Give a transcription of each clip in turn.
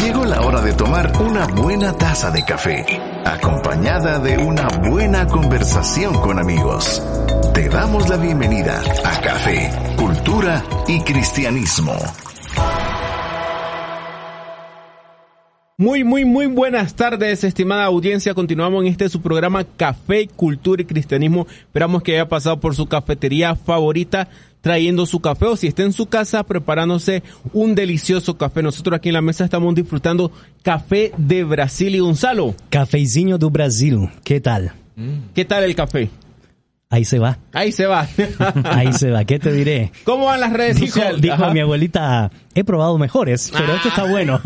Llegó la hora de tomar una buena taza de café, acompañada de una buena conversación con amigos. Te damos la bienvenida a Café, Cultura y Cristianismo. Muy, muy, muy buenas tardes, estimada audiencia. Continuamos en este su programa Café, Cultura y Cristianismo. Esperamos que haya pasado por su cafetería favorita trayendo su café o si está en su casa preparándose un delicioso café. Nosotros aquí en la mesa estamos disfrutando café de Brasil y Gonzalo. Cafezinho do Brasil. ¿Qué tal? ¿Qué tal el café? Ahí se va. Ahí se va. Ahí se va. ¿Qué te diré? ¿Cómo van las redes Dijo, sociales? dijo Ajá. mi abuelita, he probado mejores, pero esto está bueno.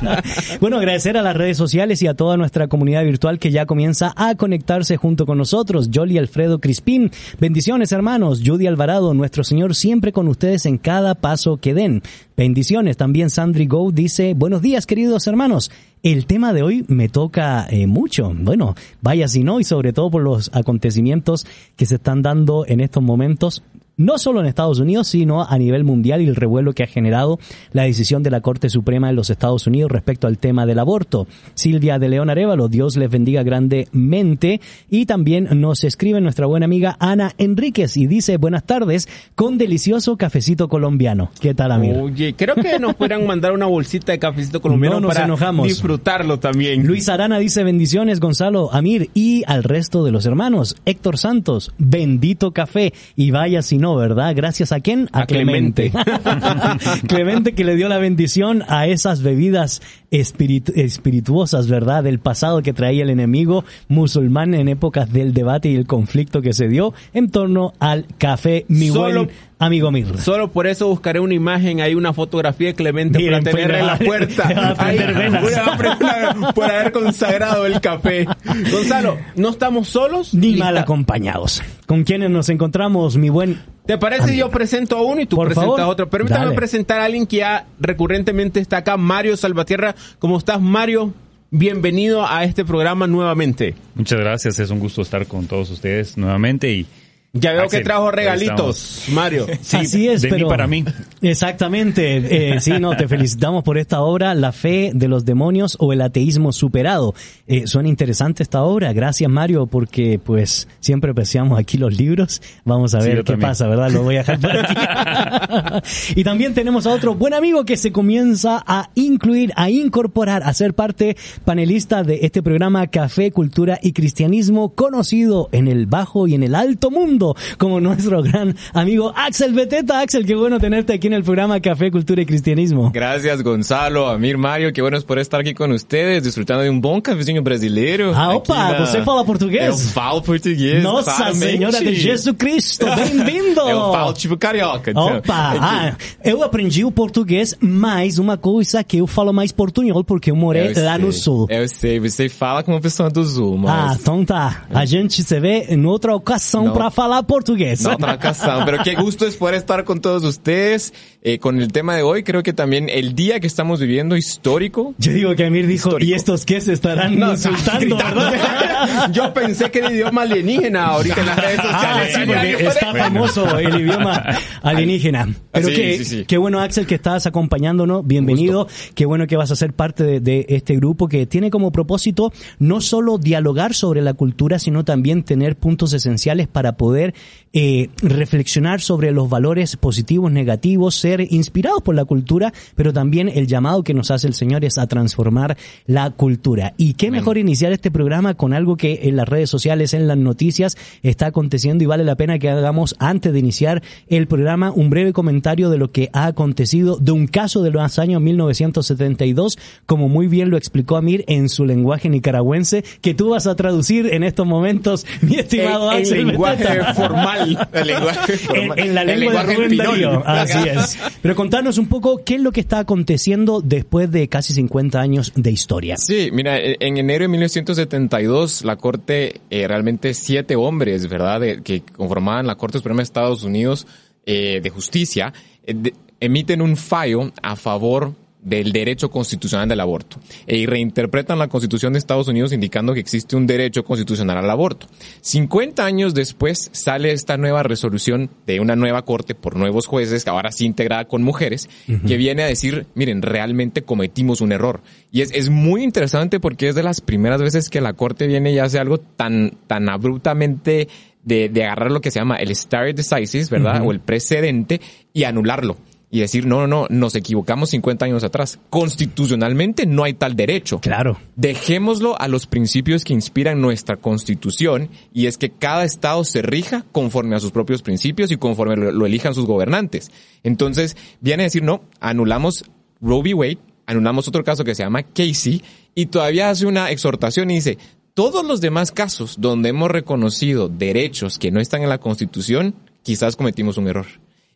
bueno, agradecer a las redes sociales y a toda nuestra comunidad virtual que ya comienza a conectarse junto con nosotros. Jolly Alfredo Crispín, bendiciones hermanos. Judy Alvarado, nuestro Señor siempre con ustedes en cada paso que den. Bendiciones. También Sandri Go dice, buenos días queridos hermanos. El tema de hoy me toca eh, mucho. Bueno, vaya si no, y sobre todo por los acontecimientos que se están dando en estos momentos no solo en Estados Unidos, sino a nivel mundial y el revuelo que ha generado la decisión de la Corte Suprema de los Estados Unidos respecto al tema del aborto. Silvia de León Arevalo, Dios les bendiga grandemente. Y también nos escribe nuestra buena amiga Ana Enríquez y dice buenas tardes con delicioso cafecito colombiano. ¿Qué tal, amigo? Oye, creo que nos podrían mandar una bolsita de cafecito colombiano No nos para enojamos. disfrutarlo también. Luis Arana dice bendiciones Gonzalo, Amir y al resto de los hermanos. Héctor Santos, bendito café. Y vaya si no, ¿verdad? Gracias a quién? A, A Clemente. Clemente que le dio la bendición a esas bebidas espiritu- espirituosas, ¿verdad? Del pasado que traía el enemigo musulmán en épocas del debate y el conflicto que se dio en torno al café, mi Solo- buen amigo Mir. Solo por eso buscaré una imagen, hay una fotografía de Clemente Miren, para tenerla en la pues, puerta. Ahí, a por haber consagrado el café. Gonzalo, ¿no estamos solos? Ni mal acompañados. ¿Con quienes nos encontramos, mi buen ¿Te parece yo presento a uno y tú Por presentas favor, a otro? Permítame dale. presentar a alguien que ya recurrentemente está acá, Mario Salvatierra. ¿Cómo estás, Mario? Bienvenido a este programa nuevamente. Muchas gracias, es un gusto estar con todos ustedes nuevamente y Ya veo Axel, que trajo regalitos, Mario. Sí, Así es, de mí pero para mí. Exactamente. Eh, sí, no, te felicitamos por esta obra, La fe de los demonios o el ateísmo superado. Eh, suena interesante esta obra. Gracias, Mario, porque pues siempre apreciamos aquí los libros. Vamos a ver qué también. pasa, ¿verdad? Lo voy a dejar para ti. y también tenemos a otro buen amigo que se comienza a incluir, a incorporar, a ser parte panelista de este programa Café, Cultura y Cristianismo, conocido en el bajo y en el alto mundo como nuestro gran amigo Axel Beteta. Axel, qué bueno tenerte aquí en el programa Café, Cultura y Cristianismo. Gracias, Gonzalo, Amir, Mário, que bueno es por estar aqui com vocês, desfrutando de um bom cafezinho brasileiro. Ah, opa, na- você fala português? Eu falo português, Nossa claramente. Senhora de Jesus Cristo, bem-vindo! Eu falo tipo carioca. então. Opa! Ah, eu aprendi o português, mas uma coisa que eu falo mais portunhol, porque eu morei Eu lá no sei, sul. Eu sei, você fala como uma pessoa do Sul, Ah, mas... então tá. A gente se vê em outra ocasião para falar português. No otra ocasión, pero qué gusto es poder estar con todos ustedes. Eh, con el tema de hoy, creo que también el día que estamos viviendo histórico. Yo digo que Amir dijo, Histórico. ¿y estos qué se estarán No, insultando, verdad? Yo pensé que era idioma alienígena ahorita en las redes Ah, sociales. sí, porque está famoso el idioma alienígena. Pero Sí, sí, sí. qué bueno, Axel, que estás acompañándonos. Bienvenido. Qué bueno que vas a ser parte de, de este grupo que tiene como propósito no solo dialogar sobre la cultura, sino también tener puntos esenciales para poder eh, reflexionar sobre los valores positivos, negativos, ser inspirados por la cultura, pero también el llamado que nos hace el Señor es a transformar la cultura. Y qué mejor iniciar este programa con algo que en las redes sociales, en las noticias, está aconteciendo y vale la pena que hagamos antes de iniciar el programa, un breve comentario de lo que ha acontecido de un caso de los años 1972, como muy bien lo explicó Amir en su lenguaje nicaragüense, que tú vas a traducir en estos momentos, mi estimado En- en Axel lenguaje. Formal. El lenguaje En, formal. en la lengua de Rubén. Darío. Así es. Pero contanos un poco qué es lo que está aconteciendo después de casi 50 años de historia. Sí, mira, e- en enero de 1972 la Corte, eh, realmente siete hombres, ¿verdad?, de- que conformaban la Corte Suprema de Estados Unidos eh, de Justicia, eh, de- emiten un fallo a favor del derecho constitucional del aborto e y reinterpretan la Constitución de Estados Unidos indicando que existe un derecho constitucional al aborto. 50 años después sale esta nueva resolución de una nueva corte por nuevos jueces, ahora sí integrada con mujeres, que viene a decir, miren, realmente cometimos un error. Y es, es muy interesante porque es de las primeras veces que la corte viene y hace algo tan, tan abruptamente de, de agarrar lo que se llama el stare decisis, ¿verdad? O el precedente y anularlo. Y decir, no, no, no, nos equivocamos 50 años atrás. Constitucionalmente no hay tal derecho. Claro. Dejémoslo a los principios que inspiran nuestra constitución y es que cada estado se rija conforme a sus propios principios y conforme lo, lo elijan sus gobernantes. Entonces, viene a decir, no, anulamos Roe v. Wade, anulamos otro caso que se llama Casey y todavía hace una exhortación y dice, todos los demás casos donde hemos reconocido derechos que no están en la constitución, quizás cometimos un error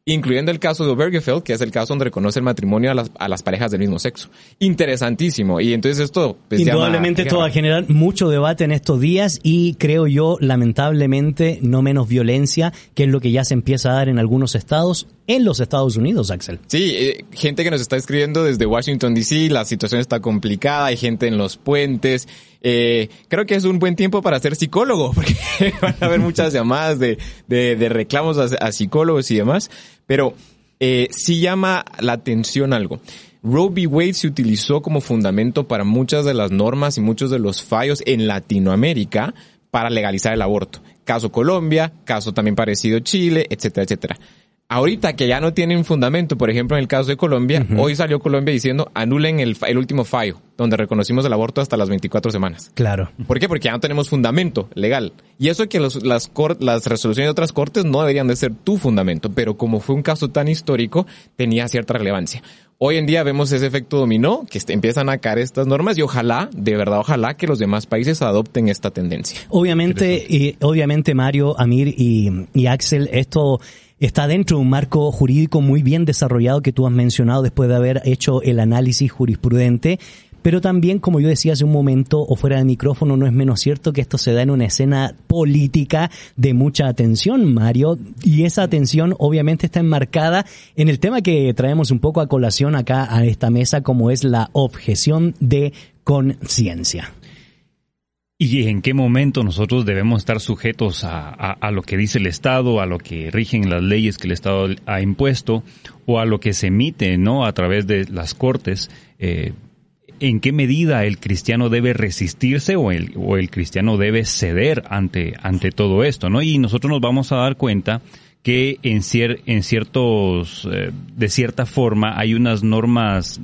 incluyendo el caso de Obergefell, que es el caso donde reconoce el matrimonio a las, a las parejas del mismo sexo. Interesantísimo. Y entonces esto... pues, Indudablemente esto va a generar mucho debate en estos días y creo yo, lamentablemente, no menos violencia, que es lo que ya se empieza a dar en algunos estados, en los Estados Unidos, Axel. Sí, eh, gente que nos está escribiendo desde Washington DC, la situación está complicada, hay gente en los puentes. Eh, creo que es un buen tiempo para ser psicólogo, porque van a haber muchas llamadas de, de, de reclamos a, psicólogos y demás. Pero eh, sí llama la atención algo. Roe v. Wade se utilizó como fundamento para muchas de las normas y muchos de los fallos en Latinoamérica para legalizar el aborto. Caso Colombia, caso también parecido Chile, etcétera, etcétera. Ahorita que ya no tienen fundamento, por ejemplo, en el caso de Colombia, hoy salió Colombia diciendo anulen el, último fallo, donde reconocimos el aborto hasta las 24 semanas. Claro. ¿Por qué? Porque ya no tenemos fundamento legal. Y eso que los- las, resoluciones de otras cortes no deberían de ser tu fundamento, pero como fue un caso tan histórico, tenía cierta relevancia. Hoy en día vemos ese efecto dominó, que empiezan a caer estas normas y ojalá, de verdad, ojalá que los demás países adopten esta tendencia. Obviamente, y, obviamente Mario, Amir y, y Axel, esto está dentro de un marco jurídico muy bien desarrollado que tú has mencionado después de haber hecho el análisis jurisprudente. Pero también, como yo decía hace un momento o fuera de micrófono, no es menos cierto que esto se da en una escena política de mucha atención, Mario. Y esa atención obviamente está enmarcada en el tema que traemos un poco a colación acá a esta mesa, como es la objeción de conciencia. ¿Y en qué momento nosotros debemos estar sujetos a, a- lo que dice el Estado, a lo que rigen las leyes que el Estado ha impuesto, o a lo que se emite no a través de las cortes? Eh, ¿En qué medida el cristiano debe resistirse o el, o el cristiano debe ceder ante, ante todo esto? ¿no? Y nosotros nos vamos a dar cuenta que en, cier- en ciertos, eh, de cierta forma, hay unas normas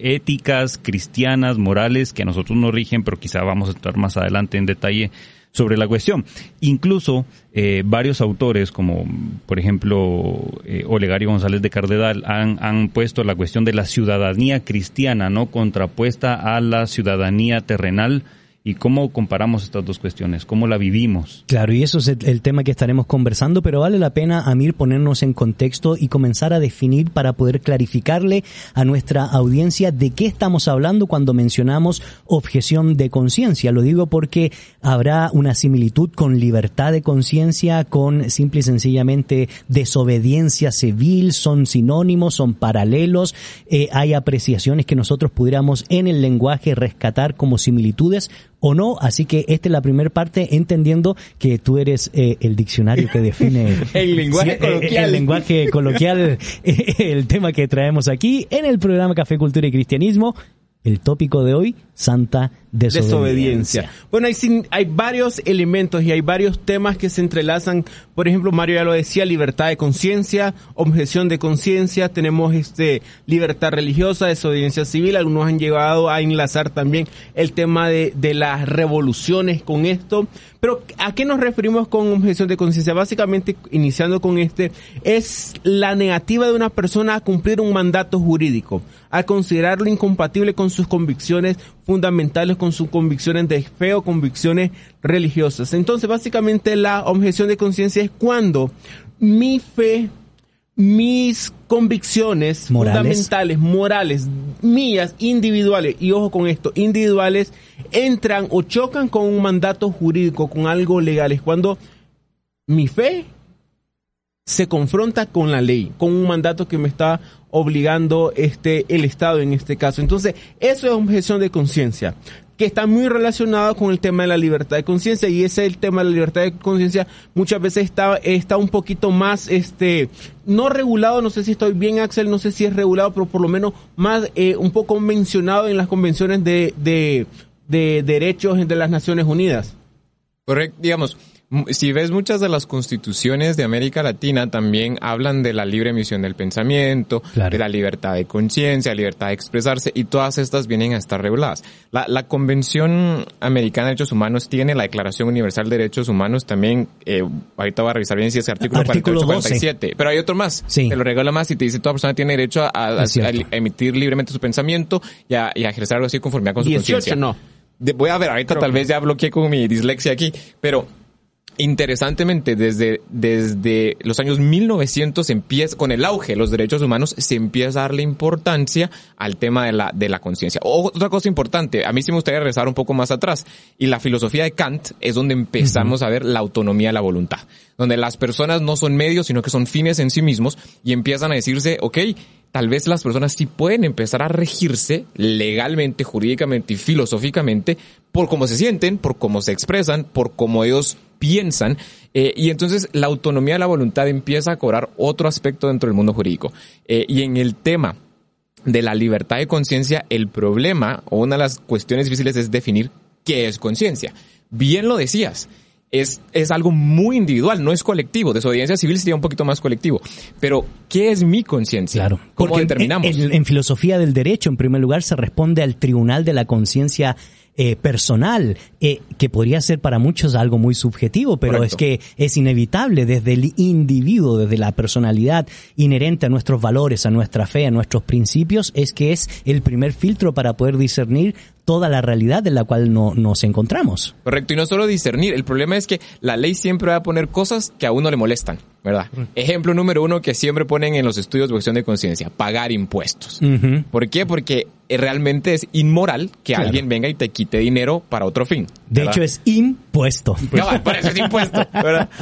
éticas, cristianas, morales, que a nosotros nos rigen, pero quizá vamos a estar más adelante en detalle sobre la cuestión. Incluso eh, varios autores, como por ejemplo eh, Olegario González de Cardedal, han, han puesto la cuestión de la ciudadanía cristiana, ¿no? Contrapuesta a la ciudadanía terrenal. ¿Y cómo comparamos estas dos cuestiones? ¿Cómo la vivimos? Claro, y eso es el, tema que estaremos conversando, pero vale la pena, Amir, ponernos en contexto y comenzar a definir para poder clarificarle a nuestra audiencia de qué estamos hablando cuando mencionamos objeción de conciencia. Lo digo porque habrá una similitud con libertad de conciencia, con simple y sencillamente desobediencia civil, son sinónimos, son paralelos, eh, hay apreciaciones que nosotros pudiéramos en el lenguaje rescatar como similitudes o no. Así que esta es la primera parte, entendiendo que tú eres eh, el diccionario que define El lenguaje Sí, eh, coloquial. el lenguaje coloquial, eh, el tema que traemos aquí en el programa Café Cultura y Cristianismo. El tópico de hoy, Santa desobediencia. Bueno, hay, sin- hay varios elementos y hay varios temas que se entrelazan. Por ejemplo, Mario ya lo decía, libertad de conciencia, objeción de conciencia, tenemos este libertad religiosa, desobediencia civil. Algunos han llegado a enlazar también el tema de, de las revoluciones con esto. Pero, ¿a qué nos referimos con objeción de conciencia? Básicamente, iniciando con este, es la negativa de una persona a cumplir un mandato jurídico, a considerarlo incompatible con sus convicciones fundamentales, con sus convicciones de fe o convicciones religiosas. Entonces, básicamente, la objeción de conciencia es cuando mi fe, mis convicciones Morales. fundamentales, morales, mías, individuales, y ojo con esto, individuales, entran o chocan con un mandato jurídico, con algo legal. Es cuando mi fe se confronta con la ley, con un mandato que me está obligando este el Estado en este caso. Entonces, eso es objeción de conciencia, que está muy relacionado con el tema de la libertad de conciencia y ese el tema de la libertad de conciencia muchas veces está está un poquito más este no regulado, no sé si estoy bien Axel, no sé si es regulado, pero por lo menos más eh, un poco mencionado en las convenciones de, de, de derechos de las Naciones Unidas. Correcto, digamos, si ves muchas de las constituciones de América Latina también hablan de la libre emisión del pensamiento, Claro. de la libertad de conciencia, libertad de expresarse, y todas estas vienen a estar reguladas. La, la Convención Americana de Derechos Humanos tiene la Declaración Universal de Derechos Humanos también, eh, ahorita voy a revisar bien si es artículo, Artículo 48 12. 47, pero hay otro más, Sí. te lo regala más y te dice toda persona tiene derecho a, emitir libremente su pensamiento y a, y a ejercer algo así conforme con su 18 conciencia. no. De- voy a ver, ahorita Creo tal que- vez ya bloqueé con mi dislexia aquí, pero interesantemente desde, desde los años 1900 se empieza, con el auge de los derechos humanos, se empieza a darle importancia al tema de la, de la conciencia. Otra cosa importante, a mí sí me gustaría regresar un poco más atrás, y la filosofía de Kant es donde empezamos a ver la autonomía de la voluntad, donde las personas no son medios, sino que son fines en sí mismos, y empiezan a decirse, ok, tal vez las personas sí pueden empezar a regirse legalmente, jurídicamente y filosóficamente por cómo se sienten, por cómo se expresan, por cómo ellos piensan. eh, y entonces la autonomía de la voluntad empieza a cobrar otro aspecto dentro del mundo jurídico. Eh, y en el tema de la libertad de conciencia, el problema o una de las cuestiones difíciles es definir qué es conciencia. Bien lo decías. Es, es algo muy individual, no es colectivo. Desobediencia civil sería un poquito más colectivo. Pero, ¿qué es mi conciencia? Claro. ¿Cómo Porque determinamos? En, en filosofía del derecho, en primer lugar, se responde al tribunal de la conciencia eh, personal, eh, que podría ser para muchos algo muy subjetivo, pero Correcto. es que es inevitable desde el individuo, desde la personalidad inherente a nuestros valores, a nuestra fe, a nuestros principios, es que es el primer filtro para poder discernir toda la realidad en la cual no, nos encontramos. Correcto, y no solo discernir, el problema es que la ley siempre va a poner cosas que a uno le molestan, ¿verdad? Ejemplo número uno que siempre ponen en los estudios de cuestión de conciencia, pagar impuestos. ¿Por qué? Porque eh, realmente es inmoral que Claro. alguien venga y te quite dinero para otro fin. De hecho, es impuesto. Cabal, por eso es impuesto, ¿verdad?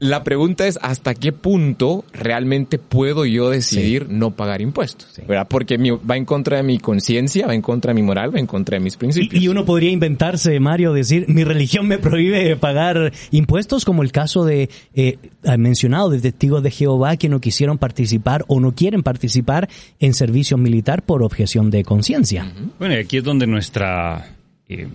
La pregunta es hasta qué punto realmente puedo yo decidir no pagar impuestos, ¿verdad? Porque mi- va en contra de mi conciencia, va en contra de mi moral, va en contra de mis principios. Y, y uno podría inventarse, Mario, decir, mi religión me prohíbe pagar impuestos, como el caso de, eh, mencionado, de testigos de Jehová que no quisieron participar o no quieren participar en servicio militar por objeción de conciencia. Bueno, y aquí es donde nuestra... eh,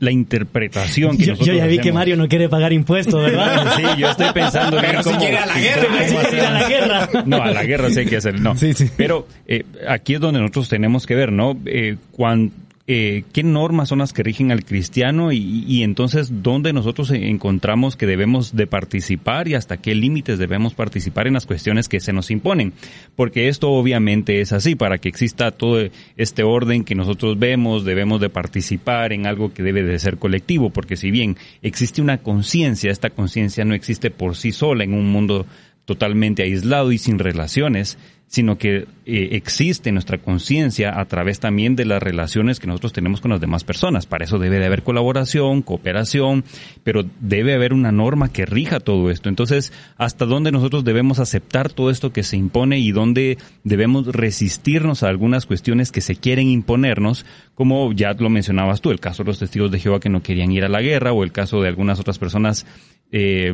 la interpretación que Yo, nosotros yo ya vi que Mario no quiere pagar impuestos, ¿verdad? Sí, yo estoy pensando bien Pero si a la guerra, cómo si quiere hacer- ir a la guerra. No, a la guerra sí hay que hacer, no. Sí, sí. Pero eh, aquí es donde nosotros tenemos que ver, ¿no? Eh, cuan- eh, ¿Qué normas son las que rigen al cristiano y, y entonces dónde nosotros encontramos que debemos de participar y hasta qué límites debemos participar en las cuestiones que se nos imponen? Porque esto obviamente es así, para que exista todo este orden que nosotros vemos, debemos de participar en algo que debe de ser colectivo, porque si bien existe una conciencia, esta conciencia no existe por sí sola en un mundo totalmente aislado y sin relaciones, sino que eh, existe nuestra conciencia a través también de las relaciones que nosotros tenemos con las demás personas. Para eso debe de haber colaboración, cooperación, pero debe haber una norma que rija todo esto. Entonces, ¿hasta dónde nosotros debemos aceptar todo esto que se impone y dónde debemos resistirnos a algunas cuestiones que se quieren imponernos, como ya lo mencionabas tú, el caso de los testigos de Jehová que no querían ir a la guerra o el caso de algunas otras personas eh,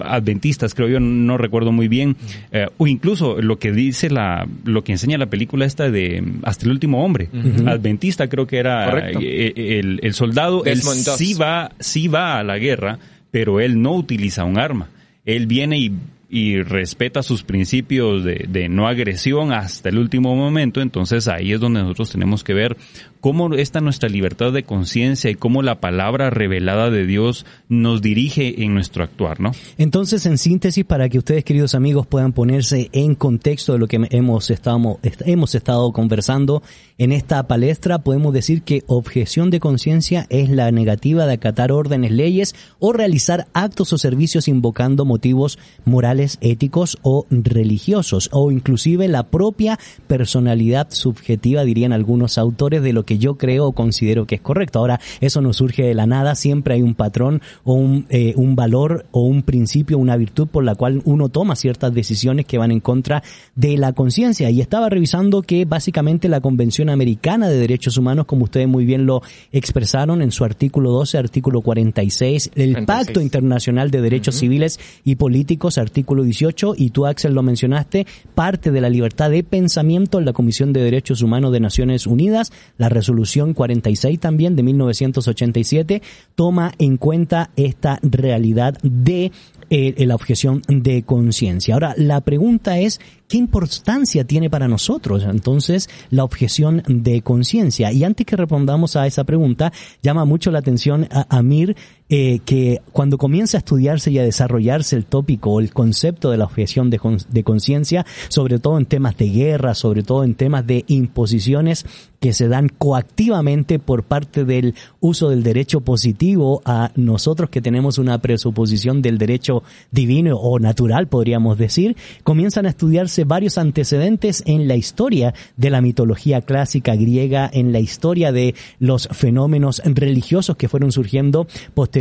adventistas, creo yo, no recuerdo muy bien, eh, o incluso lo que dice la, lo que enseña la película esta de Hasta el último hombre, adventista creo que era eh, el, el, soldado, él sí va, sí va a la guerra, pero él no utiliza un arma. Él viene y y respeta sus principios de, de, no agresión hasta el último momento, entonces ahí es donde nosotros tenemos que ver cómo está nuestra libertad de conciencia y cómo la palabra revelada de Dios nos dirige en nuestro actuar, ¿no? Entonces, en síntesis, para que ustedes, queridos amigos, puedan ponerse en contexto de lo que hemos estado, hemos estado conversando en esta palestra, podemos decir que objeción de conciencia es la negativa de acatar órdenes, leyes o realizar actos o servicios invocando motivos morales, éticos o religiosos, o inclusive la propia personalidad subjetiva, dirían algunos autores, de lo que yo creo o considero que es correcto. Ahora, eso no surge de la nada, siempre hay un patrón o un, eh, un valor o un principio, una virtud por la cual uno toma ciertas decisiones que van en contra de la conciencia. Y estaba revisando que básicamente la Convención Americana de Derechos Humanos, como ustedes muy bien lo expresaron en su artículo 12, artículo 46, el Pacto Internacional de Derechos Civiles y Políticos, artículo 18, y tú Axel lo mencionaste, parte de la libertad de pensamiento en la Comisión de Derechos Humanos de Naciones Unidas, la resolución 46 también de 1987 toma en cuenta esta realidad de eh, la objeción de conciencia. Ahora, la pregunta es, ¿qué importancia tiene para nosotros entonces la objeción de conciencia? Y antes que respondamos a esa pregunta, llama mucho la atención a Amir eh, que cuando comienza a estudiarse y a desarrollarse el tópico o el concepto de la objeción de, de conciencia, sobre todo en temas de guerra, sobre todo en temas de imposiciones que se dan coactivamente por parte del uso del derecho positivo a nosotros que tenemos una presuposición del derecho divino o natural, podríamos decir, comienzan a estudiarse varios antecedentes en la historia de la mitología clásica griega, en la historia de los fenómenos religiosos que fueron surgiendo posteriormente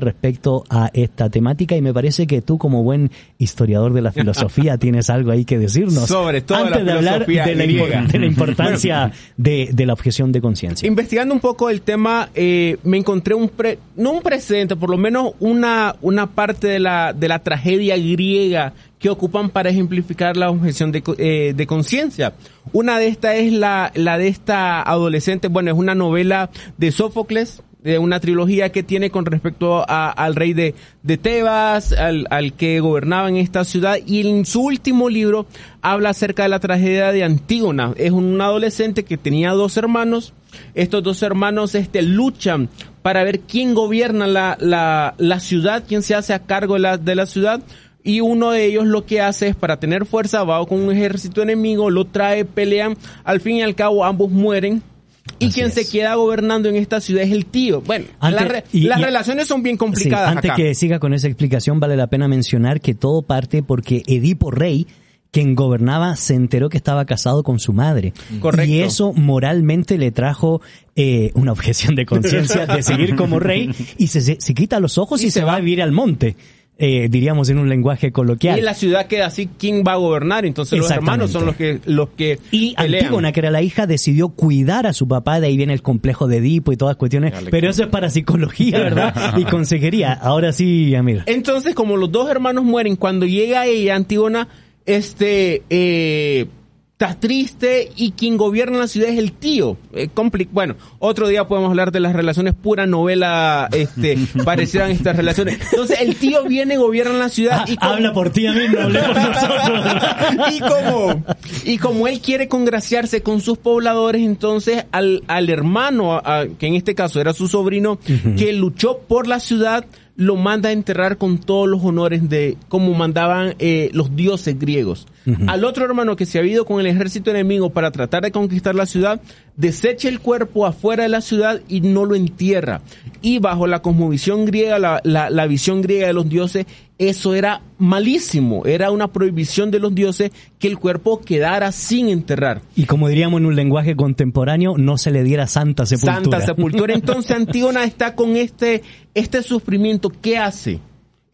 respecto a esta temática y me parece que tú como buen historiador de la filosofía tienes algo ahí que decirnos. Sobre todo antes de hablar de la, importancia de, la objeción de conciencia. Investigando un poco el tema, eh, me encontré un pre, no un precedente, por lo menos una, una parte de la, de la tragedia griega que ocupan para ejemplificar la objeción de, eh, de conciencia. Una de estas es la, la de esta adolescente, bueno, es una novela de Sófocles, de una trilogía que tiene con respecto al rey de, de Tebas, al, al, que gobernaba en esta ciudad, y en su último libro habla acerca de la tragedia de Antígona. Es un adolescente que tenía dos hermanos, estos dos hermanos este, luchan para ver quién gobierna la, la, la ciudad, quién se hace a cargo de la, de la ciudad, y uno de ellos lo que hace es para tener fuerza va con un ejército enemigo, lo trae, pelean, al fin y al cabo ambos mueren y quien se queda gobernando en esta ciudad es el tío. Bueno, las relaciones son bien complicadas. antes que siga con esa explicación, vale la pena mencionar que todo parte porque Edipo Rey, quien gobernaba, se enteró que estaba casado con su madre. Correcto. Y eso moralmente le trajo eh, una objeción de conciencia de seguir como rey y se, se, quita los ojos y, se, va a vivir al monte eh, diríamos en un lenguaje coloquial. Y la ciudad queda así, ¿quién va a gobernar? Entonces los hermanos son los que los que Y Antígona, que era la hija, decidió cuidar a su papá, de ahí viene el complejo de Edipo y todas cuestiones, pero eso es para psicología, ¿verdad? y consejería. Ahora sí, Amir. Entonces, como los dos hermanos mueren, cuando llega ella, Antígona, este, eh, está triste y quien gobierna la ciudad es el tío. Eh, bueno, otro día podemos hablar de las relaciones, pura novela, este, parecieran estas relaciones. Entonces el tío viene, gobierna la ciudad y habla por ti a mí, no hable por nosotros. y como y como él quiere congraciarse con sus pobladores, entonces al, al hermano, que en este caso era su sobrino, que luchó por la ciudad, lo manda a enterrar con todos los honores de como mandaban eh, los dioses griegos. Al otro hermano que se ha ido con el ejército enemigo para tratar de conquistar la ciudad, desecha el cuerpo afuera de la ciudad y no lo entierra. Y bajo la cosmovisión griega, la, la, visión griega de los dioses, eso era malísimo, era una prohibición de los dioses que el cuerpo quedara sin enterrar. Y como diríamos en un lenguaje contemporáneo, no se le diera santa sepultura. Santa sepultura. Entonces Antígona está con este, este sufrimiento. ¿Qué hace?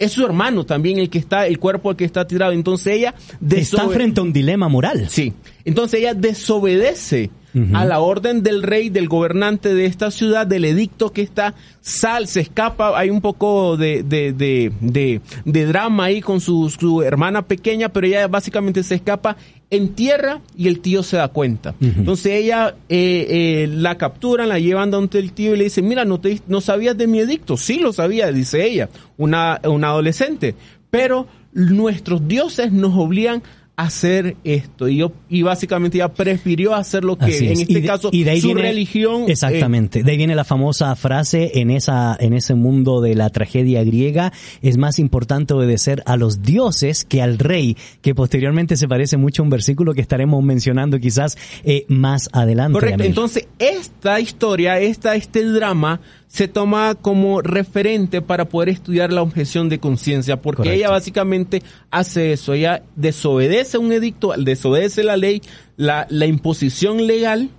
es su hermano también el que está, el cuerpo el que está tirado. Entonces ella está frente a un dilema moral. Sí. Entonces ella desobedece a la orden del rey, del gobernante de esta ciudad, del edicto que está, sal, se escapa, hay un poco de, de, de, de, de drama ahí con su, su hermana pequeña, pero ella básicamente se escapa en tierra y el tío se da cuenta. Entonces ella eh, eh, la capturan, la llevan donde el tío y le dice, mira, no, te, no sabías de mi edicto. Sí lo sabía, dice ella, una, una adolescente. Pero nuestros dioses nos obligan hacer esto. Y yo y básicamente ya prefirió hacer lo que en este caso y de ahí su viene- religión eh, exactamente. De ahí viene la famosa frase en esa en ese mundo de la tragedia griega es más importante obedecer a los dioses que al rey que posteriormente se parece mucho a un versículo que estaremos mencionando quizás eh, más adelante Correcto. Entonces, esta historia, esta, este drama, se toma como referente para poder estudiar la objeción de conciencia, porque Correcto. ella básicamente hace eso. Ella desobedece un edicto, desobedece la ley, la, la imposición legal,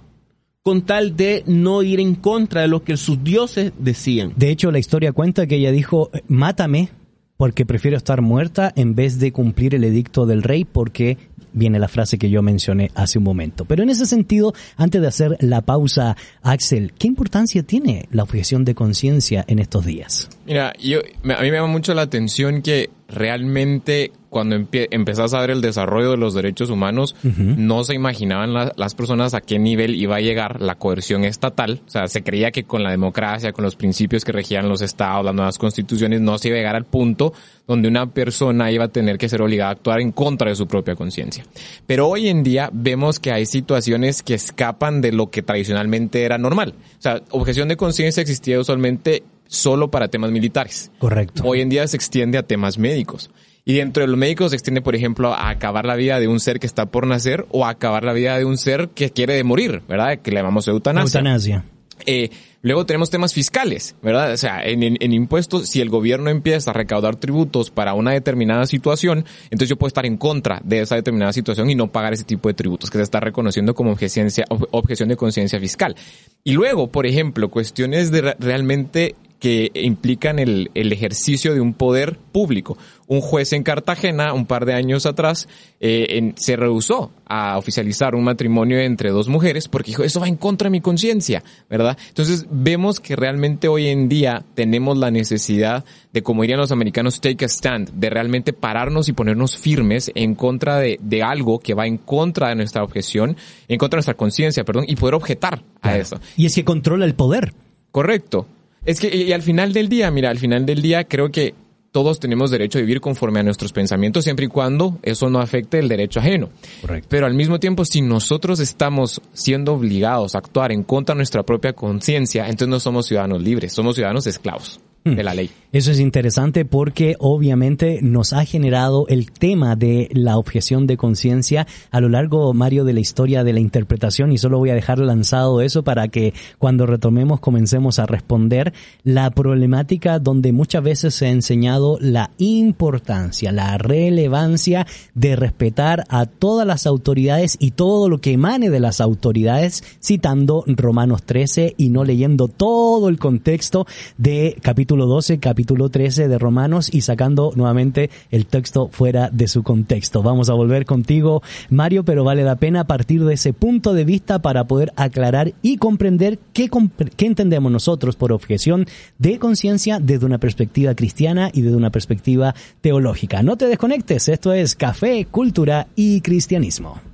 con tal de no ir en contra de lo que sus dioses decían. De hecho, la historia cuenta que ella dijo, mátame porque prefiero estar muerta en vez de cumplir el edicto del rey porque viene la frase que yo mencioné hace un momento. Pero en ese sentido, antes de hacer la pausa, Axel, ¿qué importancia tiene la objeción de conciencia en estos días? Mira, yo, a mí me llama mucho la atención que realmente cuando empie- empezás a ver el desarrollo de los derechos humanos, no se imaginaban la- las personas a qué nivel iba a llegar la coerción estatal. O sea, se creía que con la democracia, con los principios que regían los estados, las nuevas constituciones, no se iba a llegar al punto donde una persona iba a tener que ser obligada a actuar en contra de su propia conciencia. Pero hoy en día vemos que hay situaciones que escapan de lo que tradicionalmente era normal. O sea, objeción de conciencia existía usualmente solo para temas militares. Correcto. Hoy en día se extiende a temas médicos. Y dentro de los médicos se extiende, por ejemplo, a acabar la vida de un ser que está por nacer o a acabar la vida de un ser que quiere morir, ¿verdad? Que le llamamos eutanasia. Eutanasia. Eh, luego tenemos temas fiscales, ¿verdad? O sea, en, en- en impuestos, si el gobierno empieza a recaudar tributos para una determinada situación, entonces yo puedo estar en contra de esa determinada situación y no pagar ese tipo de tributos que se está reconociendo como objeción, objeción de conciencia fiscal. Y luego, por ejemplo, cuestiones de re- realmente que implican el, el ejercicio de un poder público. Un juez en Cartagena, un par de años atrás, eh, en- se rehusó a oficializar un matrimonio entre dos mujeres porque dijo, eso va en contra de mi conciencia, ¿verdad? Entonces vemos que realmente hoy en día tenemos la necesidad de, como dirían los americanos, take a stand, de realmente pararnos y ponernos firmes en contra de, de algo que va en contra de nuestra objeción, en contra de nuestra conciencia, perdón, y poder objetar a eso. Y es que controla el poder. Correcto. Es que, y al final del día, mira, al final del día creo que todos tenemos derecho a vivir conforme a nuestros pensamientos siempre y cuando eso no afecte el derecho ajeno. Correcto. Pero al mismo tiempo, si nosotros estamos siendo obligados a actuar en contra de nuestra propia conciencia, entonces no somos ciudadanos libres, somos ciudadanos esclavos de la ley. Eso es interesante porque obviamente nos ha generado el tema de la objeción de conciencia a lo largo, Mario, de la historia de la interpretación y solo voy a dejar lanzado eso para que cuando retomemos comencemos a responder la problemática donde muchas veces se ha enseñado la importancia, la relevancia de respetar a todas las autoridades y todo lo que emane de las autoridades, citando Romanos 13 y no leyendo todo el contexto de capítulo 12, capítulo 13 de Romanos y sacando nuevamente el texto fuera de su contexto. Vamos a volver contigo, Mario, pero vale la pena partir de ese punto de vista para poder aclarar y comprender qué, qué entendemos nosotros por objeción de conciencia desde una perspectiva cristiana y desde una perspectiva teológica. No te desconectes, esto es Café, Cultura y Cristianismo.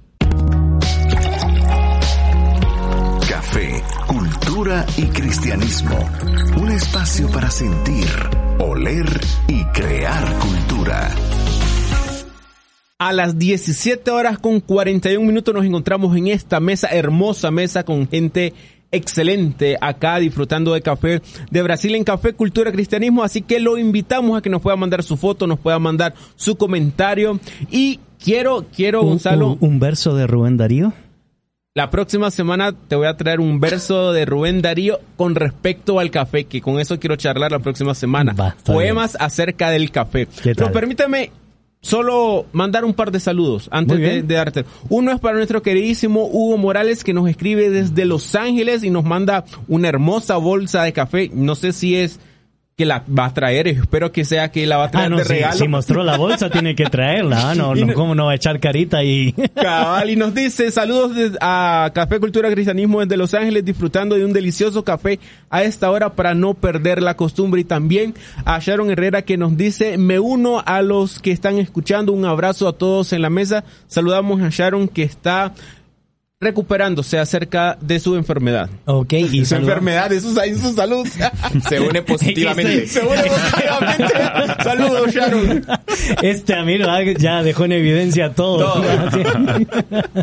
Cultura y cristianismo. Un espacio para sentir, oler y crear cultura. A las 17 horas con 41 minutos nos encontramos en esta mesa, hermosa mesa con gente excelente acá disfrutando de café de Brasil en Café Cultura Cristianismo, así que lo invitamos a que nos pueda mandar su foto, nos pueda mandar su comentario y quiero, quiero Un- Gonzalo, un- un verso de Rubén Darío. La próxima semana te voy a traer un verso de Rubén Darío con respecto al café, que con eso quiero charlar la próxima semana. Va, Poemas acerca del café. ¿Qué Pero tal? permítame solo mandar un par de saludos antes de darte. Uno es para nuestro queridísimo Hugo Morales que nos escribe desde Los Ángeles y nos manda una hermosa bolsa de café. No sé si es que la va a traer. Espero que sea que la va a traer Ah, no, de si, regalo. si mostró la bolsa, tiene que traerla. ah, No, no, no- ¿cómo no va a echar carita y... Cabal, y nos dice saludos de- a Café Cultura Cristianismo desde Los Ángeles, disfrutando de un delicioso café a esta hora para no perder la costumbre. Y también a Sharon Herrera que nos dice, me uno a los que están escuchando, un abrazo a todos en la mesa. Saludamos a Sharon que está recuperándose acerca de su enfermedad. Ok, y Su enfermedad, de su, de su salud. Se une positivamente. Se une positivamente. Saludos, Sharon. Este amigo ah, ya dejó en evidencia todo. Todo.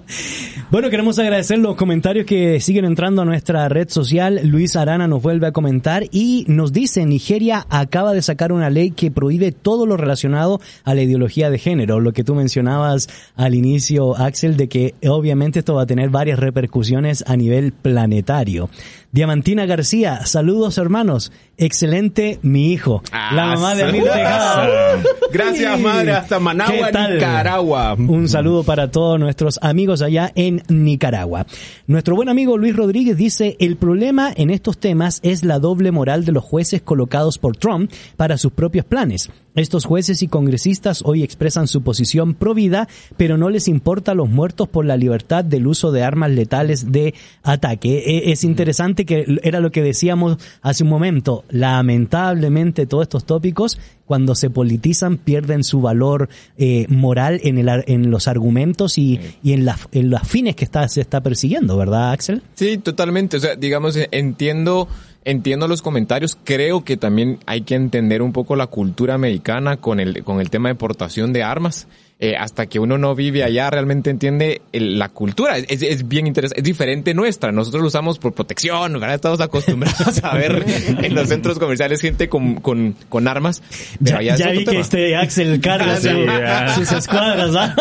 bueno, queremos agradecer los comentarios que siguen entrando a nuestra red social. Luis Arana nos vuelve a comentar y nos dice, Nigeria acaba de sacar una ley que prohíbe todo lo relacionado a la ideología de género. Lo que tú mencionabas al inicio, Axel, de que obviamente esto va a tener varias repercusiones a nivel planetario. Diamantina García, saludos hermanos. Excelente mi hijo. la mamá de saludos. Tejada. Gracias, madre, hasta Managua. Nicaragua. Un saludo para todos nuestros amigos allá en Nicaragua. Nuestro buen amigo Luis Rodríguez dice, el problema en estos temas es la doble moral de los jueces colocados por Trump para sus propios planes. Estos jueces y congresistas hoy expresan su posición pro vida, pero no les importa los muertos por la libertad del uso de armas letales de ataque. E- Es interesante que era lo que decíamos hace un momento. Lamentablemente todos estos tópicos, cuando se politizan, pierden su valor eh, moral en, el, en los argumentos y, y en, la- en los fines que está, se está persiguiendo, ¿verdad, Axel? Sí, totalmente. O sea, digamos, entiendo, entiendo los comentarios. Creo que también hay que entender un poco la cultura americana con el, con el tema de portación de armas. Eh, hasta que uno no vive allá, realmente entiende el- la cultura. Es, es bien interesante, es diferente nuestra. Nosotros lo usamos por protección, ¿verdad? Estamos acostumbrados a ver en los centros comerciales gente con, con, con armas. Pero Ya, ya vi que tema. este Axel carga Ah, sí, sus escuadras, ¿ah?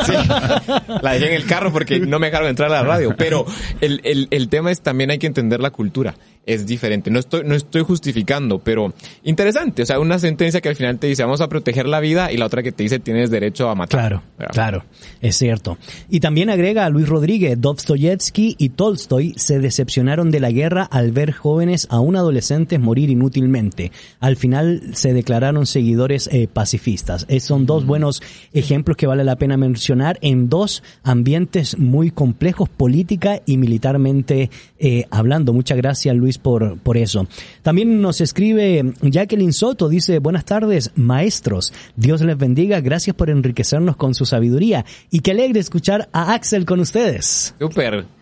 La dejé en el carro porque no me dejaron entrar a la radio. Pero el, el, el tema es también hay que entender la cultura. Es diferente. No estoy, no estoy justificando, pero interesante. O sea, una sentencia que al final te dice vamos a proteger la vida y la otra que te dice tienes derecho a matar. Claro, ¿verdad? claro, es cierto. Y también agrega a Luis Rodríguez, Dostoyevsky y Tolstoy se decepcionaron de la guerra al ver jóvenes aún adolescentes morir inútilmente. Al final se declararon seguidores eh, pacifistas. Eh, son dos buenos ejemplos que vale la pena mencionar en dos ambientes muy complejos política y militarmente eh, hablando. Muchas gracias Luis por, por eso. También nos escribe Jacqueline Soto, dice, buenas tardes maestros, Dios les bendiga, gracias por enriquecernos con su sabiduría y qué alegre escuchar a Axel con ustedes.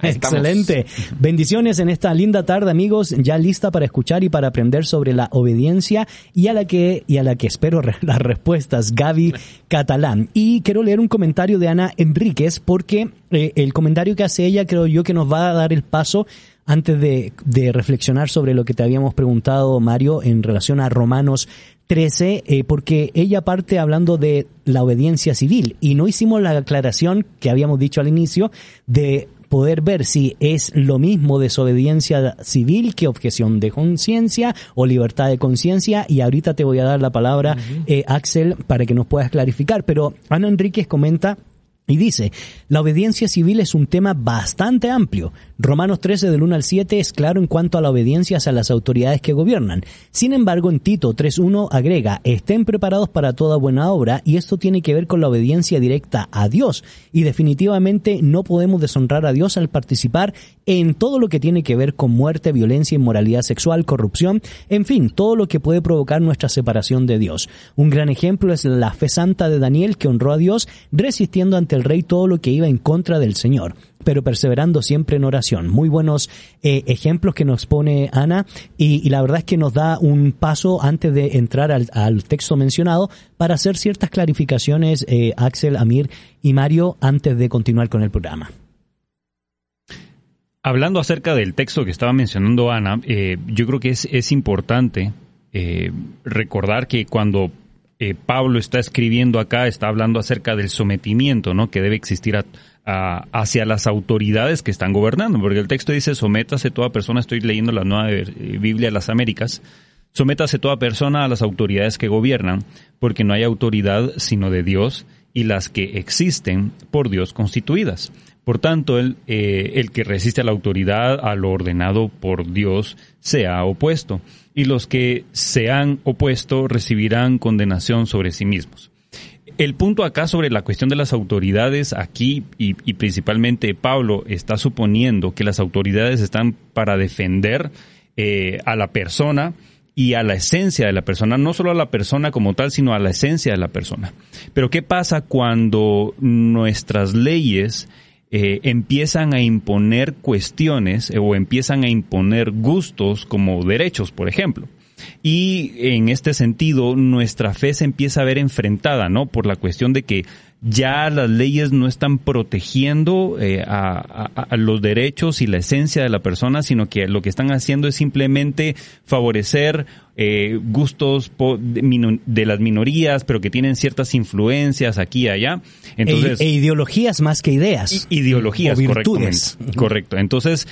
Estamos. Excelente. Bendiciones en esta linda tarde, amigos, ya lista para escuchar y para aprender sobre la obediencia y a la que y a la que espero las respuestas, Gaby Catalán. Y quiero leer un comentario de Ana Enríquez porque eh, el comentario que hace ella creo yo que nos va a dar el paso antes de, de reflexionar sobre lo que te habíamos preguntado, Mario, en relación a Romanos 13, eh, porque ella parte hablando de la obediencia civil. Y no hicimos la aclaración que habíamos dicho al inicio de poder ver si es lo mismo desobediencia civil que objeción de conciencia o libertad de conciencia. Y ahorita te voy a dar la palabra eh, Axel para que nos puedas clarificar. Pero Ana Enríquez comenta y dice, la obediencia civil es un tema bastante amplio. Romanos 13 del 1 al 7 es claro en cuanto a la obediencia hacia las autoridades que gobiernan. Sin embargo, en Tito 3.1 agrega, estén preparados para toda buena obra y esto tiene que ver con la obediencia directa a Dios. Y definitivamente no podemos deshonrar a Dios al participar en todo lo que tiene que ver con muerte, violencia, inmoralidad sexual, corrupción, en fin, todo lo que puede provocar nuestra separación de Dios. Un gran ejemplo es la fe santa de Daniel que honró a Dios resistiendo ante el rey todo lo que iba en contra del Señor pero perseverando siempre en oración. Muy buenos eh, ejemplos que nos pone Ana y, la verdad es que nos da un paso antes de entrar al, al texto mencionado para hacer ciertas clarificaciones, eh, Axel, Amir y Mario, antes de continuar con el programa. Hablando acerca del texto que estaba mencionando Ana, eh, yo creo que es, es importante recordar que cuando eh, Pablo está escribiendo acá, está hablando acerca del sometimiento ¿no? que debe existir hacia las autoridades que están gobernando, porque el texto dice, sométase toda persona, estoy leyendo la nueva eh, Biblia de las Américas, sométase toda persona a las autoridades que gobiernan, porque no hay autoridad sino de Dios, y las que existen por Dios constituidas. Por tanto, el, eh, el que resiste a la autoridad, a lo ordenado por Dios, se ha opuesto, y los que se han opuesto recibirán condenación sobre sí mismos. El punto acá sobre la cuestión de las autoridades, aquí y, principalmente Pablo está suponiendo que las autoridades están para defender eh, a la persona y a la esencia de la persona, no solo a la persona como tal, sino a la esencia de la persona. Pero ¿qué pasa cuando nuestras leyes eh, empiezan a imponer cuestiones eh, o empiezan a imponer gustos como derechos, por ejemplo? Y en este sentido, nuestra fe se empieza a ver enfrentada, ¿no? Por la cuestión de que ya las leyes no están protegiendo eh, a, a, los derechos y la esencia de la persona, sino que lo que están haciendo es simplemente favorecer eh, gustos de, de, las minorías, pero que tienen ciertas influencias aquí y allá. Entonces, e, e ideologías más que ideas. Ideologías, correcto. Correcto. Entonces,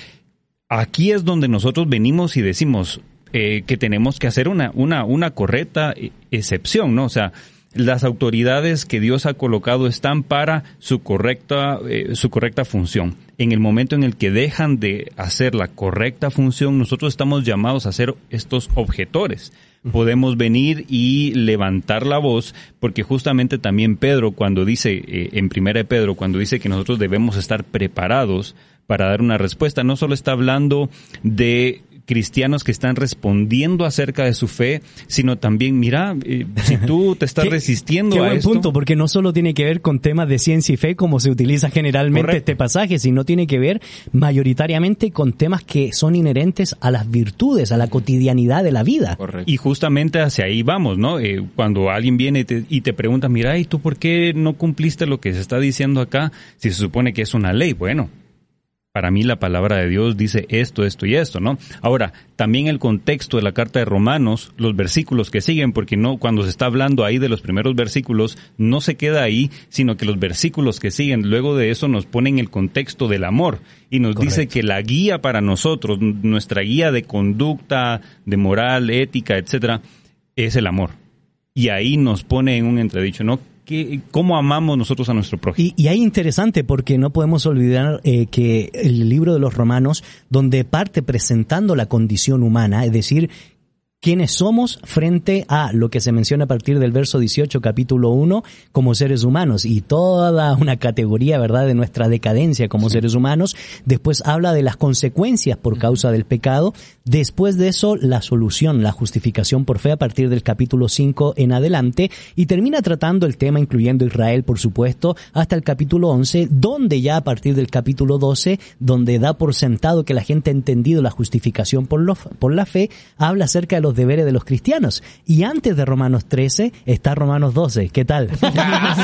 aquí es donde nosotros venimos y decimos eh, que tenemos que hacer una, una, una correcta excepción, ¿no? O sea, las autoridades que Dios ha colocado están para su correcta, eh, su correcta función. En el momento en el que dejan de hacer la correcta función, nosotros estamos llamados a ser estos objetores. Podemos venir y levantar la voz, porque justamente también Pedro, cuando dice, eh, en primera de Pedro, cuando dice que nosotros debemos estar preparados para dar una respuesta, no solo está hablando de cristianos que están respondiendo acerca de su fe, sino también, mira, eh, si tú te estás resistiendo qué a buen punto, porque no solo tiene que ver con temas de ciencia y fe, como se utiliza generalmente Correcto. este pasaje, sino tiene que ver mayoritariamente con temas que son inherentes a las virtudes, a la cotidianidad de la vida. Y justamente hacia ahí vamos, ¿no? Eh, cuando alguien viene y te, y te pregunta, mira, ¿y tú por qué no cumpliste lo que se está diciendo acá si se supone que es una ley? Bueno, para mí la palabra de Dios dice esto, esto y esto, ¿no? Ahora, también el contexto de la carta de Romanos, los versículos que siguen, porque no, cuando se está hablando ahí de los primeros versículos, no se queda ahí, sino que los versículos que siguen luego de eso nos ponen el contexto del amor y nos Correcto. dice que la guía para nosotros, nuestra guía de conducta, de moral, ética, etcétera, es el amor. Y ahí nos pone en un entredicho, ¿no? ¿Qué, ¿Cómo amamos nosotros a nuestro prójimo? Y, y ahí interesante porque no podemos olvidar eh, que el libro de los romanos, donde parte presentando la condición humana, es decir, quiénes somos frente a lo que se menciona a partir del verso 18, capítulo 1, como seres humanos y toda una categoría, ¿verdad?, de nuestra decadencia como seres humanos. Después habla de las consecuencias por causa del pecado. Después de eso, la solución, la justificación por fe a partir del capítulo 5 en adelante. Y termina tratando el tema, incluyendo Israel, por supuesto, hasta el capítulo 11, donde ya a partir del capítulo 12, donde da por sentado que la gente ha entendido la justificación por, lo, por la fe, habla acerca de los deberes de los cristianos. Y antes de Romanos 13 está Romanos 12. ¿Qué tal?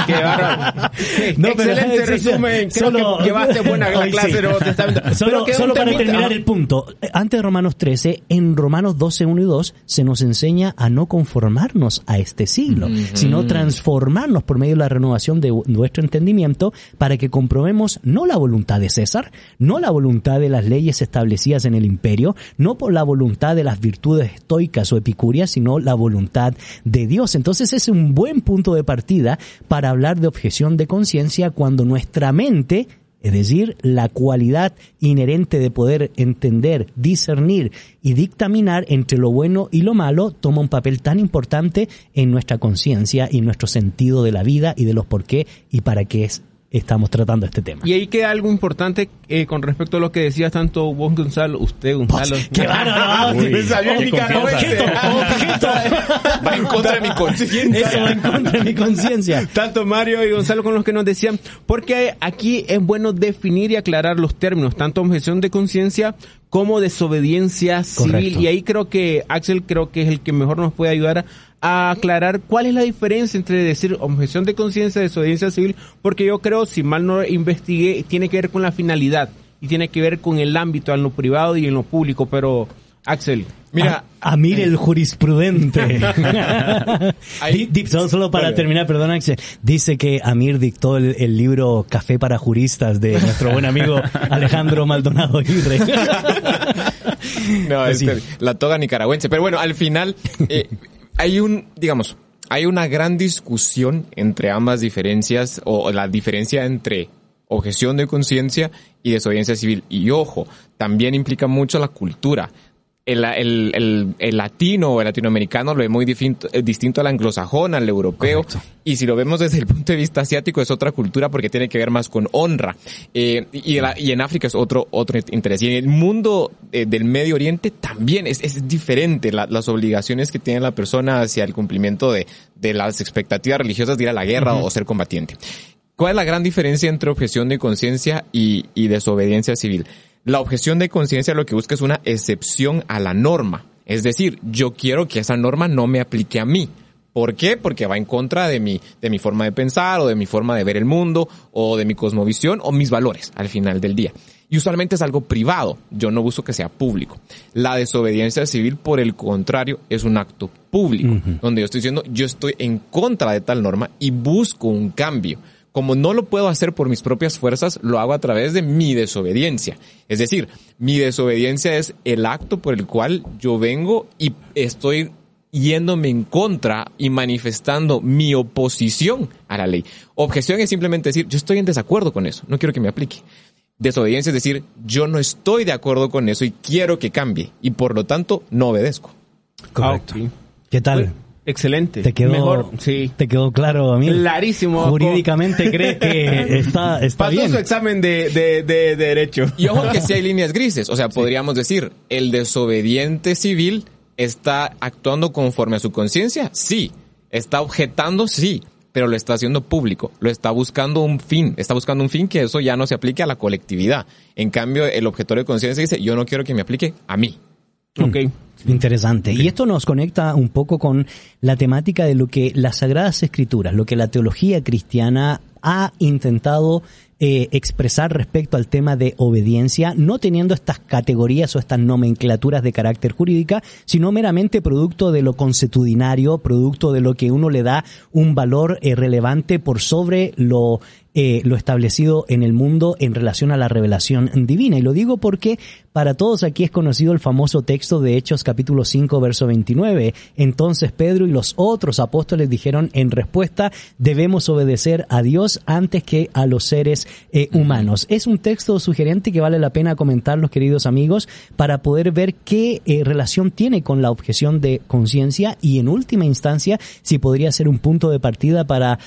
¡Qué bárbaro! No, pero- Excelente resumen. Creo Solo- que llevaste buena la clase sí. de Nuevo Testamento. Pero Solo, para terminar el punto, antes de Romanos 13, en Romanos 12, 1 y 2, se nos enseña a no conformarnos a este siglo, sino transformarnos por medio de la renovación de nuestro entendimiento para que comprobemos no la voluntad de César, no la voluntad de las leyes establecidas en el imperio, no por la voluntad de las virtudes estoicas o epicúreas, sino la voluntad de Dios. Entonces es un buen punto de partida para hablar de objeción de conciencia cuando nuestra mente es decir, la cualidad inherente de poder entender, discernir y dictaminar entre lo bueno y lo malo toma un papel tan importante en nuestra conciencia y nuestro sentido de la vida y de los por qué y para qué es- estamos tratando este tema. Y ahí queda algo importante eh, con respecto a lo que decías tanto vos, Gonzalo, usted, Gonzalo. ¡Qué bárbaro! Me salió. Va en contra de mi conciencia. Eso va en contra de mi conciencia. Tanto Mario y Gonzalo con los que nos decían, porque aquí es bueno definir y aclarar los términos, tanto objeción de conciencia como desobediencia civil. Y ahí creo que Axel creo que es el que mejor nos puede ayudar a aclarar cuál es la diferencia entre decir objeción de conciencia y desobediencia civil, porque yo creo, si mal no investigué, tiene que ver con la finalidad y tiene que ver con el ámbito en lo privado y en lo público, pero Axel, Mira, A- Amir el jurisprudente. Ahí- Di- di- solo, solo para terminar, perdón, Axel. Dice que Amir dictó el, el libro Café para Juristas de nuestro buen amigo Alejandro Maldonado Aguirre. No, Pues sí. este, la toga nicaragüense. Pero bueno, al final eh, hay un, digamos, hay una gran discusión entre ambas diferencias o la diferencia entre objeción de conciencia y desobediencia civil. Y ojo, también implica mucho la cultura el, el, el, latino o el latinoamericano lo ve muy distinto, eh, distinto al anglosajón, al europeo. Y si lo vemos desde el punto de vista asiático es otra cultura porque tiene que ver más con honra. Eh, y, y, en África es otro, otro interés. Y en el mundo eh, del Medio Oriente también es, es diferente las obligaciones que tiene la persona hacia el cumplimiento de, de las expectativas religiosas de ir a la guerra o ser combatiente. ¿Cuál es la gran diferencia entre objeción de conciencia y, y desobediencia civil? La objeción de conciencia lo que busca es una excepción a la norma. Es decir, yo quiero que esa norma no me aplique a mí. ¿Por qué? Porque va en contra de mi, de mi forma de pensar o de mi forma de ver el mundo o de mi cosmovisión o mis valores al final del día. Y usualmente es algo privado. Yo no busco que sea público. La desobediencia civil, por el contrario, es un acto público, donde yo estoy diciendo, yo estoy en contra de tal norma y busco un cambio como no lo puedo hacer por mis propias fuerzas, lo hago a través de mi desobediencia. Es decir, mi desobediencia es el acto por el cual yo vengo y estoy yéndome en contra y manifestando mi oposición a la ley. Objeción es simplemente decir, yo estoy en desacuerdo con eso, no quiero que me aplique. Desobediencia es decir, yo no estoy de acuerdo con eso y quiero que cambie y por lo tanto no obedezco. Correcto. Ah, ¿Qué tal? Excelente. Te quedó, Mejor, sí. Te quedó claro a mí. Clarísimo. Jurídicamente crees que está, está Pasó su examen de, de, de, Derecho. Y ojo que sí hay líneas grises. O sea, podríamos decir, el desobediente civil está actuando conforme a su conciencia. Sí. Está objetando, sí. Pero lo está haciendo público. Lo está buscando un fin. Está buscando un fin que eso ya no se aplique a la colectividad. En cambio, el objetor de conciencia dice, yo no quiero que me aplique a mí. Ok. Interesante. Y esto nos conecta un poco con la temática de lo que las Sagradas Escrituras, lo que la teología cristiana ha intentado eh, expresar respecto al tema de obediencia, no teniendo estas categorías o estas nomenclaturas de carácter jurídica, sino meramente producto de lo consuetudinario, producto de lo que uno le da un valor eh, relevante por sobre lo eh, lo establecido en el mundo en relación a la revelación divina. Y lo digo porque para todos aquí es conocido el famoso texto de Hechos capítulo 5 verso 29. Entonces Pedro y los otros apóstoles dijeron en respuesta, debemos obedecer a Dios antes que a los seres eh, humanos. Es un texto sugerente que vale la pena comentar, los queridos amigos, para poder ver qué eh, relación tiene con la objeción de conciencia y en última instancia si podría ser un punto de partida para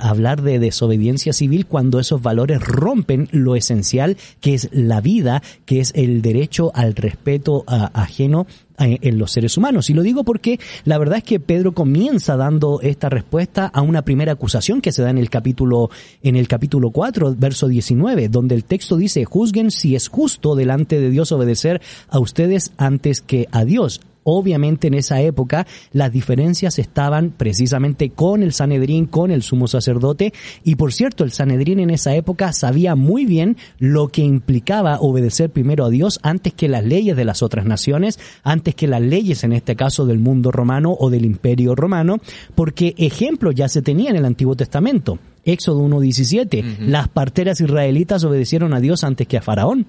hablar de desobediencia civil cuando esos valores rompen lo esencial que es la vida, que es el derecho al respeto ajeno en los seres humanos. Y lo digo porque la verdad es que Pedro comienza dando esta respuesta a una primera acusación que se da en el capítulo, en el capítulo 4, verso 19, donde el texto dice, juzguen si es justo delante de Dios obedecer a ustedes antes que a Dios. Obviamente en esa época las diferencias estaban precisamente con el Sanedrín, con el sumo sacerdote y por cierto el Sanedrín en esa época sabía muy bien lo que implicaba obedecer primero a Dios antes que las leyes de las otras naciones, antes que las leyes en este caso del mundo romano o del imperio romano, porque ejemplo ya se tenía en el Antiguo Testamento. Éxodo 1.17. Las parteras israelitas obedecieron a Dios antes que a Faraón.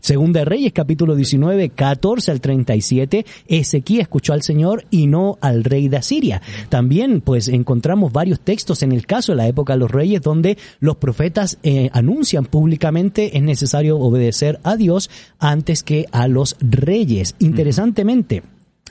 Segunda de Reyes, capítulo 19, 14 al 37. Ezequiel escuchó al Señor y no al rey de Asiria. También, pues, encontramos varios textos en el caso de la época de los reyes donde los profetas eh, anuncian públicamente es necesario obedecer a Dios antes que a los reyes. Interesantemente,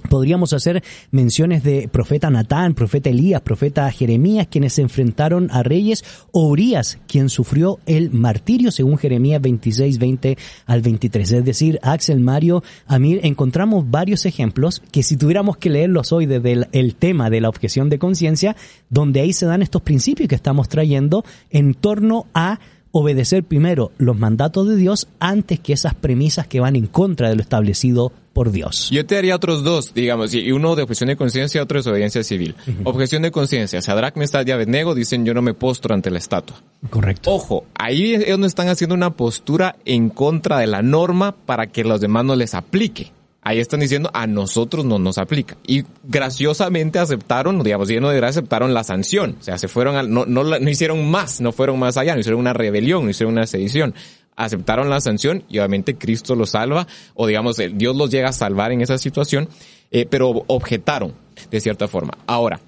Podríamos hacer menciones de profeta Natán, profeta Elías, profeta Jeremías, quienes se enfrentaron a reyes, o Urias, quien sufrió el martirio, según Jeremías 26, 20 al 23. Es decir, Axel, Mario, Amir, encontramos varios ejemplos que si tuviéramos que leerlos hoy desde el, tema de la objeción de conciencia, donde ahí se dan estos principios que estamos trayendo en torno a obedecer primero los mandatos de Dios antes que esas premisas que van en contra de lo establecido por Dios. Yo te haría otros dos, digamos, y uno de objeción de conciencia y otro de desobediencia civil. Objeción de conciencia, Sadrach, Mesad y Abednego dicen yo no me postro ante la estatua. Correcto. Ojo, ahí es donde están haciendo una postura en contra de la norma para que los demás no les aplique ahí están diciendo a nosotros no nos aplica. Y graciosamente aceptaron, digamos, lleno de gracia, aceptaron la sanción. O sea, se fueron, no, no, no hicieron más, no fueron más allá, no hicieron una rebelión, no hicieron una sedición. Aceptaron la sanción y obviamente Cristo los salva, o digamos, Dios los llega a salvar en esa situación, eh, pero objetaron de cierta forma. Ahora,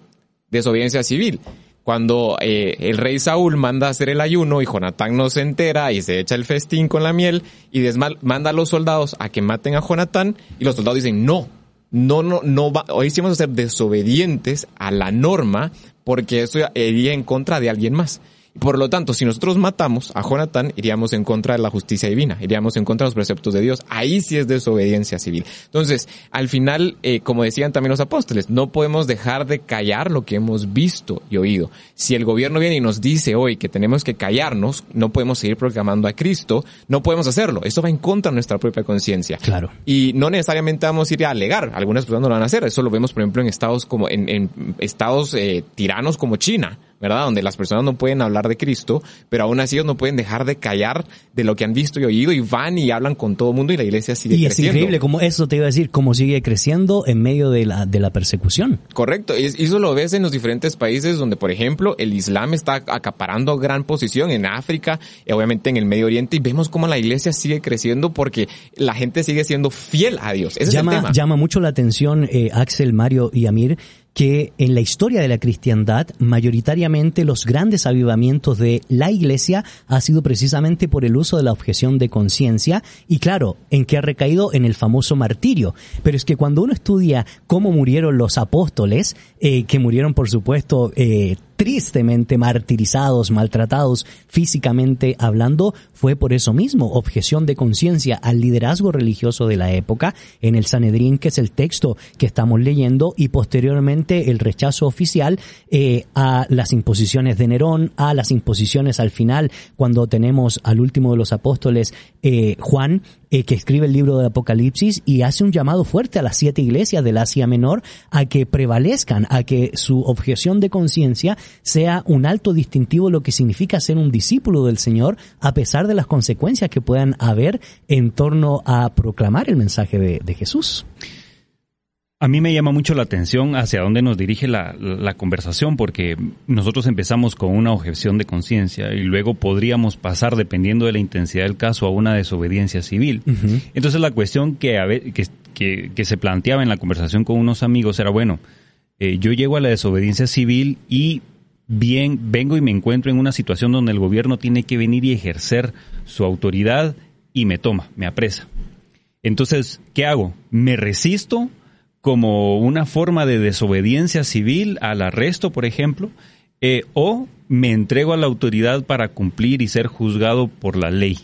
desobediencia civil. Cuando eh, el rey Saúl manda a hacer el ayuno y Jonatán no se entera y se echa el festín con la miel y desmal- manda a los soldados a que maten a Jonatán y los soldados dicen no, no, no, no va, hoy sí vamos a ser desobedientes a la norma porque eso iría en contra de alguien más. Por lo tanto, si nosotros matamos a Jonatán, iríamos en contra de la justicia divina, iríamos en contra de los preceptos de Dios. Ahí sí es desobediencia civil. Entonces, al final, eh, como decían también los apóstoles, no podemos dejar de callar lo que hemos visto y oído. Si el gobierno viene y nos dice hoy que tenemos que callarnos, no podemos seguir proclamando a Cristo, no podemos hacerlo. Eso va en contra de nuestra propia conciencia. Claro. Y no necesariamente vamos a ir a alegar. Algunas personas no lo van a hacer. Eso lo vemos, por ejemplo, en estados como, en, en estados eh, tiranos como China, ¿verdad? Donde las personas no pueden hablar de Cristo, pero aún así ellos no pueden dejar de callar de lo que han visto y oído y van y hablan con todo el mundo y la iglesia sigue Y es creciendo. increíble como eso te iba a decir, cómo sigue creciendo en medio de la, de la persecución. Correcto, y eso lo ves en los diferentes países donde, por ejemplo, el Islam está acaparando gran posición en África, y obviamente en el Medio Oriente, y vemos cómo la iglesia sigue creciendo porque la gente sigue siendo fiel a Dios. Ese es el llama, tema. llama mucho la atención, eh, Axel, Mario y Amir, que en la historia de la cristiandad, mayoritariamente los grandes avivamientos de la iglesia ha sido precisamente por el uso de la objeción de conciencia y claro, en que ha recaído en el famoso martirio. Pero es que cuando uno estudia cómo murieron los apóstoles, eh, que murieron por supuesto eh, tristemente martirizados, maltratados físicamente hablando, fue por eso mismo, objeción de conciencia al liderazgo religioso de la época en el Sanedrín, que es el texto que estamos leyendo, y posteriormente el rechazo oficial eh, a las imposiciones de Nerón, a las imposiciones al final, cuando tenemos al último de los apóstoles, eh, Juan, eh, que escribe el libro de Apocalipsis y hace un llamado fuerte a las siete iglesias del Asia Menor a que prevalezcan, a que su objeción de conciencia sea un alto distintivo lo que significa ser un discípulo del Señor a pesar de las consecuencias que puedan haber en torno a proclamar el mensaje de Jesús. A mí me llama mucho la atención hacia dónde nos dirige la, la conversación, porque nosotros empezamos con una objeción de conciencia y luego podríamos pasar, dependiendo de la intensidad del caso, a una desobediencia civil. Entonces la cuestión que, a ve- que, que- que se planteaba en la conversación con unos amigos era, bueno, eh, yo llego a la desobediencia civil y bien vengo y me encuentro en una situación donde el gobierno tiene que venir y ejercer su autoridad y me toma, me apresa. Entonces, ¿qué hago? ¿Me resisto como una forma de desobediencia civil al arresto, por ejemplo? Eh, ¿O me entrego a la autoridad para cumplir y ser juzgado por la ley?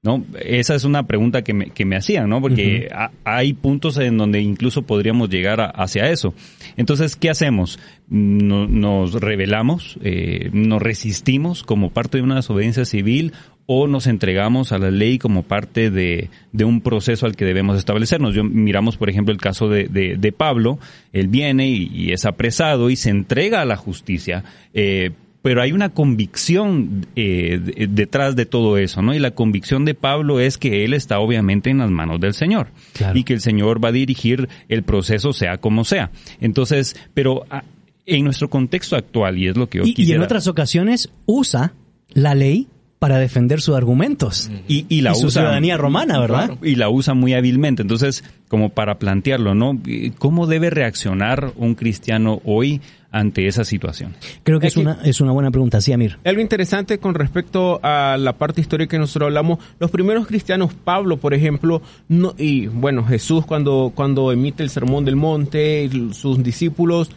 ¿No? Esa es una pregunta que me, que me hacían, ¿no? Porque ha- hay puntos en donde incluso podríamos llegar a- hacia eso. Entonces, ¿qué hacemos? No- nos rebelamos, eh, nos resistimos como parte de una desobediencia civil o nos entregamos a la ley como parte de, de un proceso al que debemos establecernos. Yo miramos, por ejemplo, el caso de, de- de Pablo. Él viene y, y es apresado y se entrega a la justicia. eh, pero hay una convicción eh, de- detrás de todo eso, ¿no? Y la convicción de Pablo es que él está obviamente en las manos del Señor Claro. y que el Señor va a dirigir el proceso sea como sea. Entonces, pero ah, en nuestro contexto actual, y es lo que yo Y, y en otras ocasiones usa la ley para defender sus argumentos. y, y la y su usa ciudadanía romana, ¿verdad? Claro, y la usa muy hábilmente. Entonces, como para plantearlo, ¿no? ¿Cómo debe reaccionar un cristiano hoy ante esa situación? Creo que es una, es una buena pregunta, sí, Amir. Algo interesante con respecto a la parte histórica que nosotros hablamos, los primeros cristianos, Pablo, por ejemplo, no, y bueno, Jesús cuando, cuando emite el sermón del monte, sus discípulos,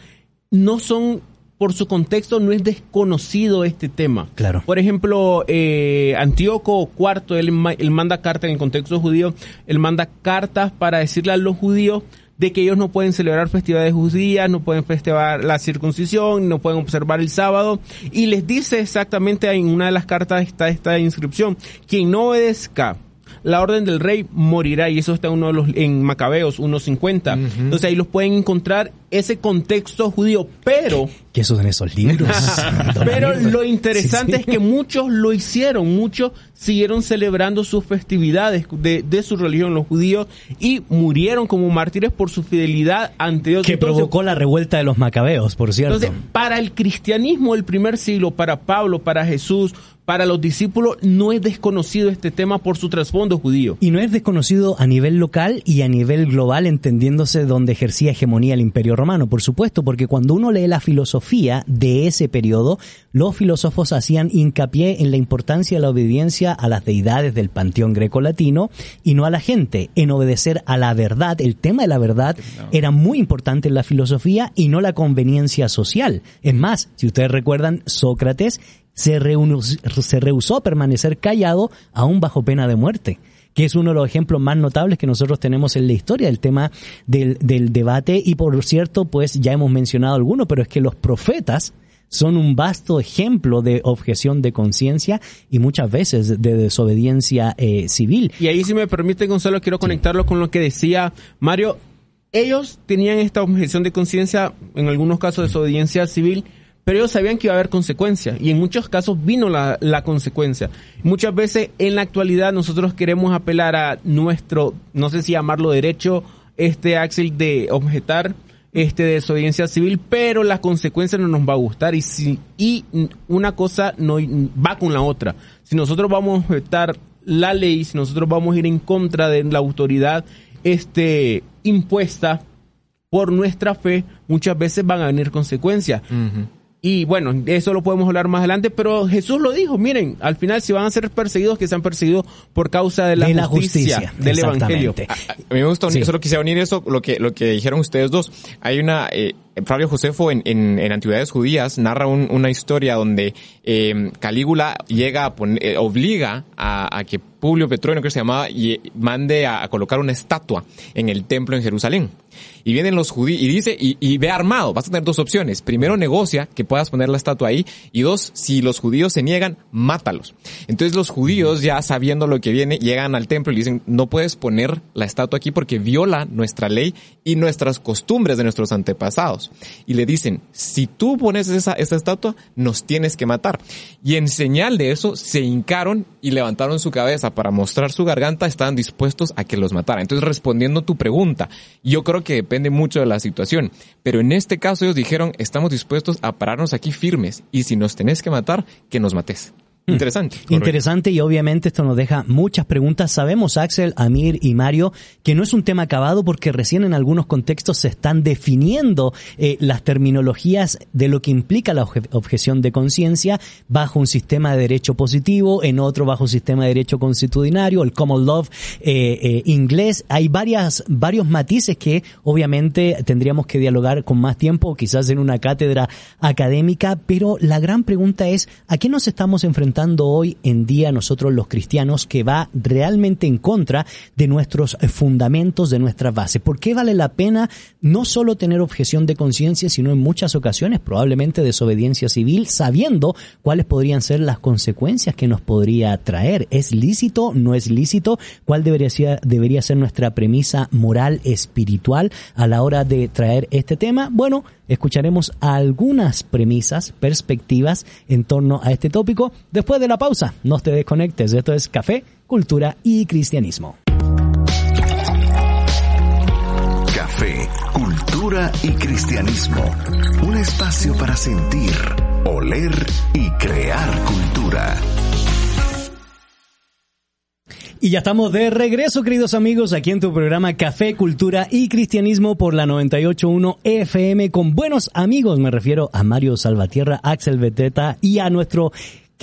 no son, por su contexto, no es desconocido este tema. Claro. Por ejemplo, eh, Antíoco IV, él, él manda cartas en el contexto judío, él manda cartas para decirle a los judíos de que ellos no pueden celebrar festividades judías, no pueden festejar la circuncisión, no pueden observar el sábado, y les dice exactamente en una de las cartas está esta inscripción, quien no obedezca la orden del rey morirá, y eso está en uno de los, en Macabeos 1.50. Entonces ahí los pueden encontrar ese contexto judío, pero Que esos en esos libros. pero lo interesante Sí, sí. es que muchos lo hicieron, muchos siguieron celebrando sus festividades de, de su religión, los judíos, y murieron como mártires por su fidelidad ante Dios. Que Entonces, provocó la revuelta de los macabeos, por cierto. entonces, para el cristianismo del primer siglo, para Pablo, para Jesús, para los discípulos, no es desconocido este tema por su trasfondo judío. y no es desconocido a nivel local y a nivel global, entendiéndose donde ejercía hegemonía el Imperio romano, por supuesto, porque cuando uno lee la filosofía de ese periodo, los filósofos hacían hincapié en la importancia de la obediencia a las deidades del panteón greco-latino y no a la gente, en obedecer a la verdad. El tema de la verdad era muy importante en la filosofía y no la conveniencia social. Es más, si ustedes recuerdan, Sócrates se, se rehusó a permanecer callado aún bajo pena de muerte que es uno de los ejemplos más notables que nosotros tenemos en la historia del tema del, del debate. Y por cierto, pues ya hemos mencionado alguno, pero es que los profetas son un vasto ejemplo de objeción de conciencia y muchas veces de desobediencia eh, civil. Y ahí si me permite, Gonzalo, quiero conectarlo con lo que decía Mario. Ellos tenían esta objeción de conciencia, en algunos casos desobediencia civil, pero ellos sabían que iba a haber consecuencias y en muchos casos vino la, la, consecuencia. Muchas veces en la actualidad nosotros queremos apelar a nuestro, no sé si llamarlo derecho, este Axel de objetar este de desobediencia civil, pero las consecuencias no nos va a gustar y si y una cosa no va con la otra. Si nosotros vamos a objetar la ley, si nosotros vamos a ir en contra de la autoridad este impuesta por nuestra fe, muchas veces van a venir consecuencias. Y bueno, eso lo podemos hablar más adelante, pero Jesús lo dijo, miren, al final si van a ser perseguidos, que sean perseguidos por causa de la, justicia, del Evangelio. A, mí me gusta unir, solo quisiera unir eso, lo que, lo que dijeron ustedes dos. Hay una, eh, Flavio Josefo en, en, en, Antigüedades Judías narra un, una historia donde eh, Calígula llega eh, obliga a, que Publio Petronio, que se llamaba, y mande a, a colocar una estatua en el templo en Jerusalén. Y vienen los judíos y dice, y, y, ve armado, vas a tener dos opciones. Primero negocia que puedas poner la estatua ahí y dos, si los judíos se niegan, mátalos. Entonces los judíos ya sabiendo lo que viene, llegan al templo y dicen, no puedes poner la estatua aquí porque viola nuestra ley y nuestras costumbres de nuestros antepasados. Y le dicen, si tú pones esa, esa estatua, nos tienes que matar. Y en señal de eso, se hincaron y levantaron su cabeza para mostrar su garganta, estaban dispuestos a que los matara. Entonces respondiendo tu pregunta, yo creo que depende mucho de la situación. Pero en este caso ellos dijeron, estamos dispuestos a pararnos aquí firmes y si nos tenés que matar, que nos mates. Hmm. Interesante. Interesante y obviamente esto nos deja muchas preguntas. Sabemos, Axel, Amir y Mario, que no es un tema acabado porque recién en algunos contextos se están definiendo eh, las terminologías de lo que implica la obje objeción de conciencia bajo un sistema de derecho positivo, en otro bajo un sistema de derecho constitucionario, el common law eh, eh, inglés. Hay varias, varios matices que obviamente tendríamos que dialogar con más tiempo, quizás en una cátedra académica, pero la gran pregunta es, ¿a qué nos estamos enfrentando? Hoy en día nosotros los cristianos que va realmente en contra de nuestros fundamentos, de nuestras bases. ¿Por qué vale la pena no solo tener objeción de conciencia, sino en muchas ocasiones probablemente desobediencia civil, sabiendo cuáles podrían ser las consecuencias que nos podría traer? ¿Es lícito? ¿No es lícito? ¿Cuál debería ser, debería ser nuestra premisa moral espiritual a la hora de traer este tema? Bueno, escucharemos algunas premisas, perspectivas en torno a este tópico. Después de la pausa, no te desconectes. Esto es Café, Cultura y Cristianismo. Café, Cultura y Cristianismo. Un espacio para sentir, oler y crear cultura. Y ya estamos de regreso, queridos amigos, aquí en tu programa Café, Cultura y Cristianismo por la 98.1 FM con buenos amigos. Me refiero a Mario Salvatierra, Axel Beteta y a nuestro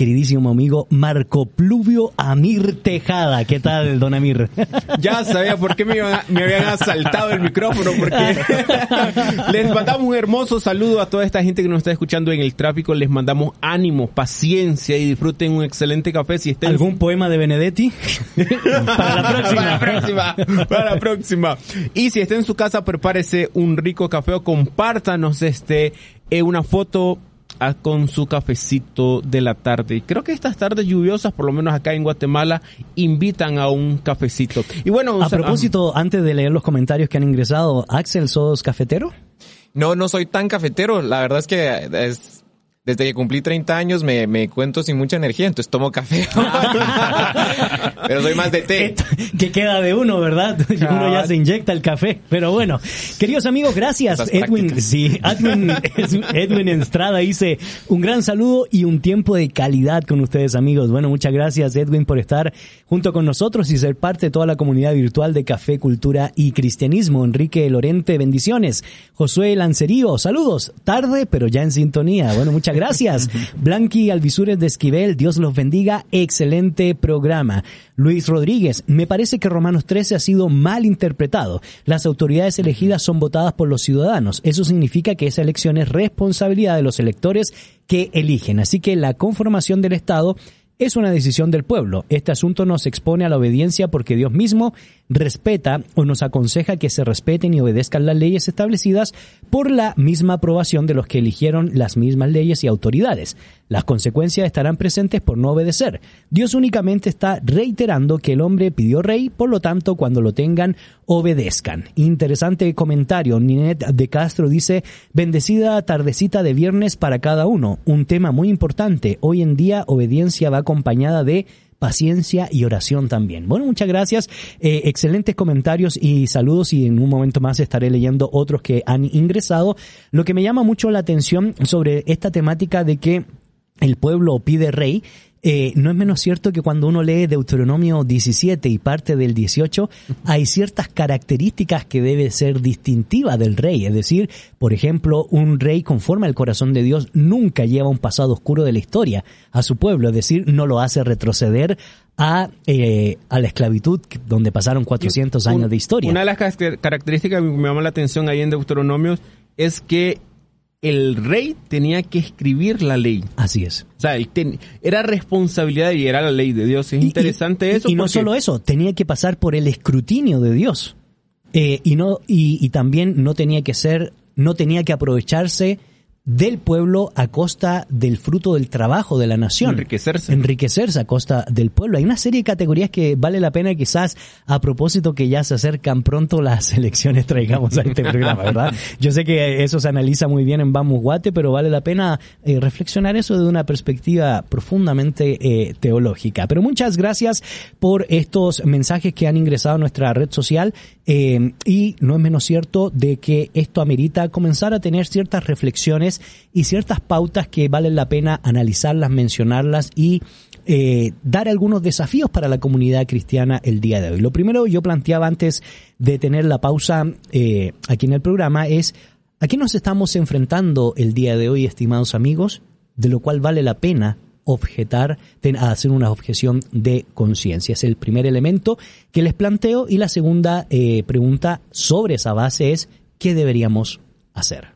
queridísimo amigo Marco Pluvio Amir Tejada. ¿Qué tal, don Amir? Ya sabía por qué me, iban, me habían asaltado el micrófono, porque les mandamos un hermoso saludo a toda esta gente que nos está escuchando en el tráfico. Les mandamos ánimo, paciencia y disfruten un excelente café. Si estén... ¿Algún poema de Benedetti? para la próxima. Para la próxima. Para la próxima. Y si está en su casa, prepárese un rico café o compártanos este, eh, una foto a, con su cafecito de la tarde. Creo que estas tardes lluviosas, por lo menos acá en Guatemala, invitan a un cafecito. Y bueno, a propósito, antes de leer los comentarios que han ingresado, Axel, ¿sos cafetero? No, no soy tan cafetero. La verdad es que es, desde que cumplí 30 años me, me cuento sin mucha energía, entonces tomo café. Pero soy más de té. que queda de uno, ¿verdad? Uno ya se inyecta el café. Pero bueno, queridos amigos, gracias. Edwin, sí, Edwin, Edwin Estrada dice un gran saludo y un tiempo de calidad con ustedes, amigos. Bueno, muchas gracias, Edwin, por estar junto con nosotros y ser parte de toda la comunidad virtual de Café, Cultura y Cristianismo. Enrique Lorente, bendiciones. Josué Lancerío, saludos. Tarde, pero ya en sintonía. Bueno, muchas gracias. Blanqui Alvisures de Esquivel, Dios los bendiga. Excelente programa. Luis Rodríguez, me parece que Romanos 13 ha sido mal interpretado. Las autoridades elegidas son votadas por los ciudadanos. Eso significa que esa elección es responsabilidad de los electores que eligen. Así que la conformación del Estado es una decisión del pueblo. Este asunto nos expone a la obediencia porque Dios mismo respeta o nos aconseja que se respeten y obedezcan las leyes establecidas por la misma aprobación de los que eligieron las mismas leyes y autoridades. Las consecuencias estarán presentes por no obedecer. Dios únicamente está reiterando que el hombre pidió rey, por lo tanto, cuando lo tengan, obedezcan. Interesante comentario. Ninette de Castro dice, bendecida tardecita de viernes para cada uno. Un tema muy importante. Hoy en día obediencia va acompañada de paciencia y oración también. Bueno, muchas gracias. Eh, excelentes comentarios y saludos y en un momento más estaré leyendo otros que han ingresado. Lo que me llama mucho la atención sobre esta temática de que el pueblo pide rey eh, no es menos cierto que cuando uno lee Deuteronomio 17 y parte del 18, hay ciertas características que debe ser distintiva del rey. Es decir, por ejemplo, un rey conforme al corazón de Dios nunca lleva un pasado oscuro de la historia a su pueblo, es decir, no lo hace retroceder a, eh, a la esclavitud donde pasaron 400 años de historia. Una de las características que me llama la atención ahí en Deuteronomio es que el rey tenía que escribir la ley. Así es. O sea, era responsabilidad y era la ley de Dios. Es interesante eso. Y no solo eso, tenía que pasar por el escrutinio de Dios. Eh, y no y, también no tenía que ser, no tenía que aprovecharse del pueblo a costa del fruto del trabajo de la nación. Enriquecerse. Enriquecerse a costa del pueblo. Hay una serie de categorías que vale la pena quizás a propósito que ya se acercan pronto las elecciones traigamos a este programa, ¿verdad? Yo sé que eso se analiza muy bien en Vamos Guate, pero vale la pena eh, reflexionar eso de una perspectiva profundamente eh, teológica. Pero muchas gracias por estos mensajes que han ingresado a nuestra red social eh, y no es menos cierto de que esto amerita comenzar a tener ciertas reflexiones y ciertas pautas que valen la pena analizarlas, mencionarlas y eh, dar algunos desafíos para la comunidad cristiana el día de hoy. Lo primero yo planteaba antes de tener la pausa eh, aquí en el programa es a qué nos estamos enfrentando el día de hoy, estimados amigos, de lo cual vale la pena objetar, hacer una objeción de conciencia. Es el primer elemento que les planteo y la segunda eh, pregunta sobre esa base es ¿qué deberíamos hacer?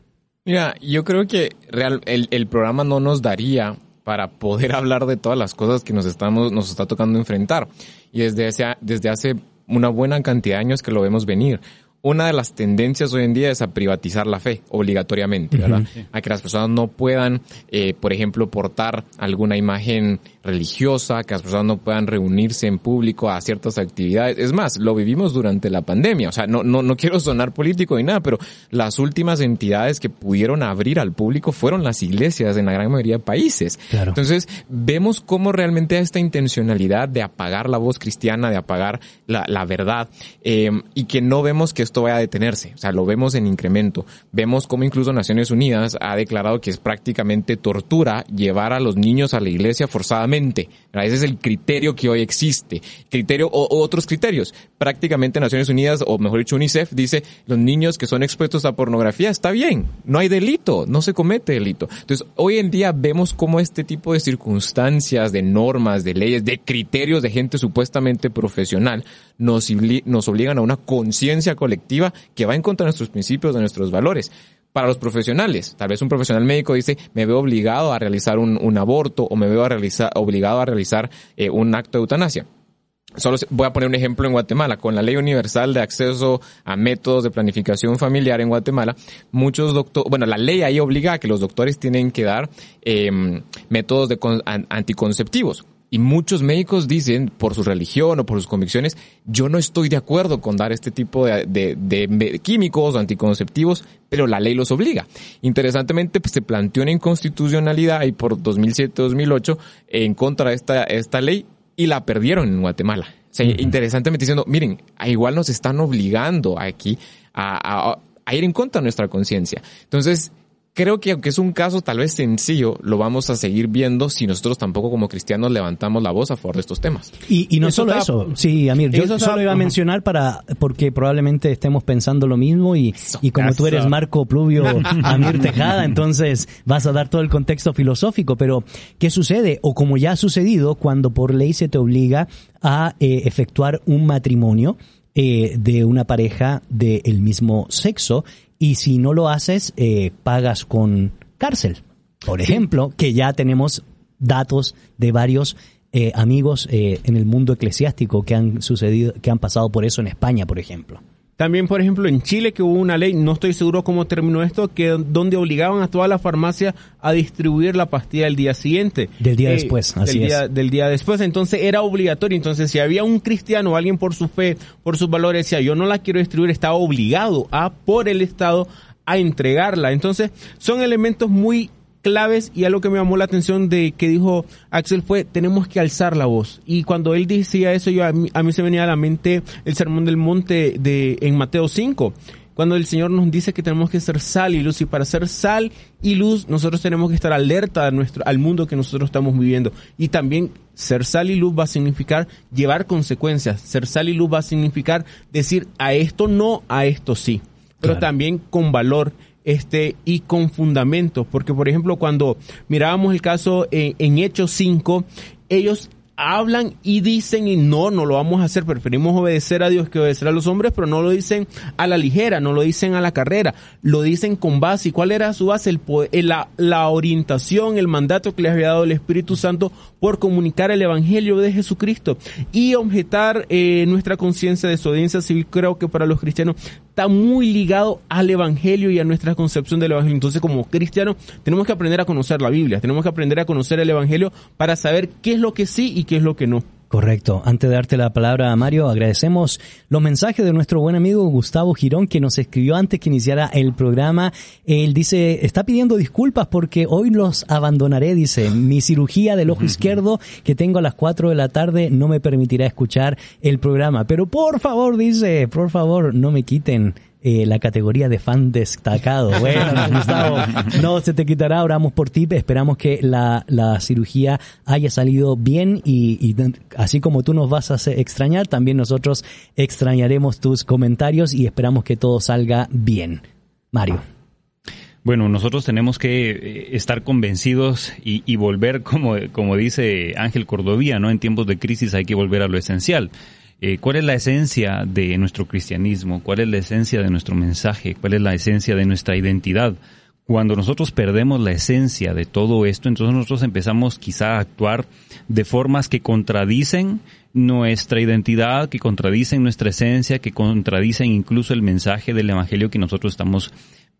Mira, yo creo que real, el, el, programa no nos daría para poder hablar de todas las cosas que nos estamos, nos está tocando enfrentar. Y desde hace, desde hace una buena cantidad de años que lo vemos venir una de las tendencias hoy en día es a privatizar la fe obligatoriamente, ¿verdad? A que las personas no puedan, eh, por ejemplo, portar alguna imagen religiosa, que las personas no puedan reunirse en público a ciertas actividades. Es más, lo vivimos durante la pandemia. O sea, no, no, no quiero sonar político ni nada, pero las últimas entidades que pudieron abrir al público fueron las iglesias en la gran mayoría de países. Entonces, vemos cómo realmente esta intencionalidad de apagar la voz cristiana, de apagar la, la verdad, eh, y que no vemos que esto vaya a detenerse. O sea, lo vemos en incremento. Vemos cómo incluso Naciones Unidas ha declarado que es prácticamente tortura llevar a los niños a la iglesia forzadamente ese es el criterio que hoy existe. Criterio o, otros criterios. Prácticamente Naciones Unidas, o mejor dicho UNICEF, dice los niños que son expuestos a pornografía está bien, no hay delito, no se comete delito. Entonces, hoy en día vemos cómo este tipo de circunstancias, de normas, de leyes, de criterios de gente supuestamente profesional nos, obligan a una conciencia colectiva que va en contra de nuestros principios, de nuestros valores para los profesionales. Tal vez un profesional médico dice, me veo obligado a realizar un, aborto o me veo a realizar, obligado a realizar eh, un acto de eutanasia. Solo voy a poner un ejemplo en Guatemala. Con la Ley Universal de Acceso a Métodos de Planificación Familiar en Guatemala, muchos doctores, bueno, la ley ahí obliga a que los doctores tienen que dar em, métodos de anticonceptivos Y muchos médicos dicen, por su religión o por sus convicciones, yo no estoy de acuerdo con dar este tipo de, de, de químicos o anticonceptivos, pero la ley los obliga. Interesantemente, pues, se planteó una inconstitucionalidad y por 2007-2008 en contra de esta, esta ley y la perdieron en Guatemala. O sea, interesantemente diciendo, miren, igual nos están obligando aquí a, a, a ir en contra de nuestra conciencia. Entonces, creo que aunque es un caso tal vez sencillo, lo vamos a seguir viendo si nosotros tampoco como cristianos levantamos la voz a favor de estos temas. Y, y no solo eso, sí, Amir, yo eso solo iba a mencionar para, porque probablemente estemos pensando lo mismo y, y como tú eres Marco Pluvio, Amir Tejada, entonces vas a dar todo el contexto filosófico, pero ¿qué sucede? O como ya ha sucedido cuando por ley se te obliga a eh, efectuar un matrimonio, eh, de una pareja del mismo sexo y si no lo haces, eh, pagas con cárcel. Por ejemplo, que ya tenemos datos de varios eh, amigos eh, en el mundo eclesiástico que han sucedido, que han pasado por eso en España, por ejemplo. También, por ejemplo, en Chile que hubo una ley, no estoy seguro cómo terminó esto, que donde obligaban a toda la farmacia a distribuir la pastilla el día siguiente. Del día eh, después, así del es. Del día después, entonces era obligatorio. Entonces, si había un cristiano o alguien por su fe, por sus valores, decía, yo no la quiero distribuir, estaba obligado a, por el Estado, a entregarla. Entonces, son elementos muy claves y algo que me llamó la atención de que dijo Axel fue tenemos que alzar la voz y cuando él decía eso yo a mí, a mí se venía a la mente el sermón del monte de en Mateo 5 cuando el Señor nos dice que tenemos que ser sal y luz y para ser sal y luz nosotros tenemos que estar alerta a nuestro al mundo que nosotros estamos viviendo. Y también ser sal y luz va a significar llevar consecuencias. Ser sal y luz va a significar decir a esto no a esto sí pero claro. también con valor este, y con fundamentos, porque por ejemplo cuando mirábamos el caso en, Hechos 5, ellos hablan y dicen y no, no lo vamos a hacer, preferimos obedecer a Dios que obedecer a los hombres, pero no lo dicen a la ligera, no lo dicen a la carrera, lo dicen con base. ¿Y cuál era su base? El, la, la orientación, el mandato que les había dado el Espíritu Santo por comunicar el Evangelio de Jesucristo y objetar eh, nuestra conciencia de desobediencia civil, creo que para los cristianos está muy ligado al Evangelio y a nuestra concepción del Evangelio. Entonces, como cristianos, tenemos que aprender a conocer la Biblia, tenemos que aprender a conocer el Evangelio para saber qué es lo que sí y qué es lo que no. Correcto. Antes de darte la palabra a Mario, agradecemos los mensajes de nuestro buen amigo Gustavo Girón que nos escribió antes que iniciara el programa. Él dice, está pidiendo disculpas porque hoy los abandonaré, dice, mi cirugía del ojo izquierdo que tengo a las 4 de la tarde no me permitirá escuchar el programa. Pero por favor, dice, por favor, no me quiten eh, la categoría de fan destacado. Bueno, Gustavo, no se te quitará, oramos por ti, esperamos que la, la cirugía haya salido bien y, y, así como tú nos vas a extrañar, también nosotros extrañaremos tus comentarios y esperamos que todo salga bien. Mario. Bueno, nosotros tenemos que estar convencidos y, y volver, como, como dice Ángel Cordovía, ¿no? En tiempos de crisis hay que volver a lo esencial. Eh, ¿Cuál es la esencia de nuestro cristianismo? ¿Cuál es la esencia de nuestro mensaje? ¿Cuál es la esencia de nuestra identidad? Cuando nosotros perdemos la esencia de todo esto, entonces nosotros empezamos quizá a actuar de formas que contradicen nuestra identidad, que contradicen nuestra esencia, que contradicen incluso el mensaje del Evangelio que nosotros estamos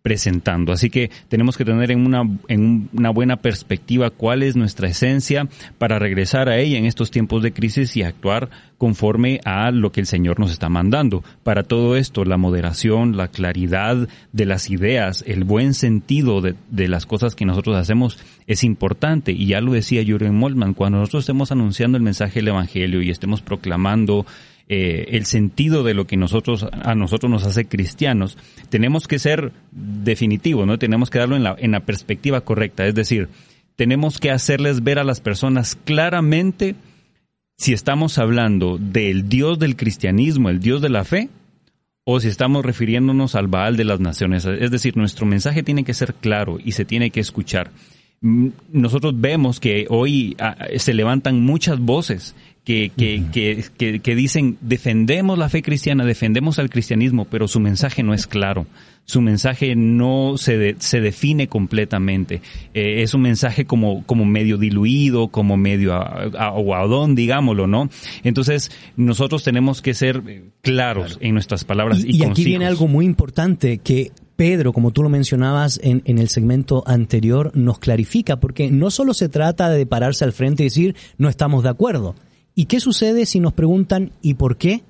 presentando. Así que tenemos que tener en una, en una buena perspectiva cuál es nuestra esencia para regresar a ella en estos tiempos de crisis y actuar conforme a lo que el Señor nos está mandando. Para todo esto, la moderación, la claridad de las ideas, el buen sentido de, de las cosas que nosotros hacemos es importante. Y ya lo decía Jürgen Moltmann, cuando nosotros estemos anunciando el mensaje del Evangelio y estemos proclamando eh, el sentido de lo que nosotros a nosotros nos hace cristianos, tenemos que ser definitivos, ¿no? Tenemos que darlo en la, en la perspectiva correcta, es decir, tenemos que hacerles ver a las personas claramente si estamos hablando del Dios del cristianismo, el Dios de la fe, o si estamos refiriéndonos al Baal de las naciones. Es decir, nuestro mensaje tiene que ser claro y se tiene que escuchar. Nosotros vemos que hoy ah, se levantan muchas voces que, que, que, que, que, dicen defendemos la fe cristiana, defendemos al cristianismo, pero su mensaje no es claro. Su mensaje no se, de, se define completamente. Eh, es un mensaje como, como medio diluido, como medio aguadón, digámoslo, ¿no? Entonces, nosotros tenemos que ser claros claro. en nuestras palabras y, y, y aquí viene algo muy importante que Pedro, como tú lo mencionabas en, en, el segmento anterior, nos clarifica, porque no solo se trata de pararse al frente y decir no estamos de acuerdo. ¿Y qué sucede si nos preguntan ¿y por qué?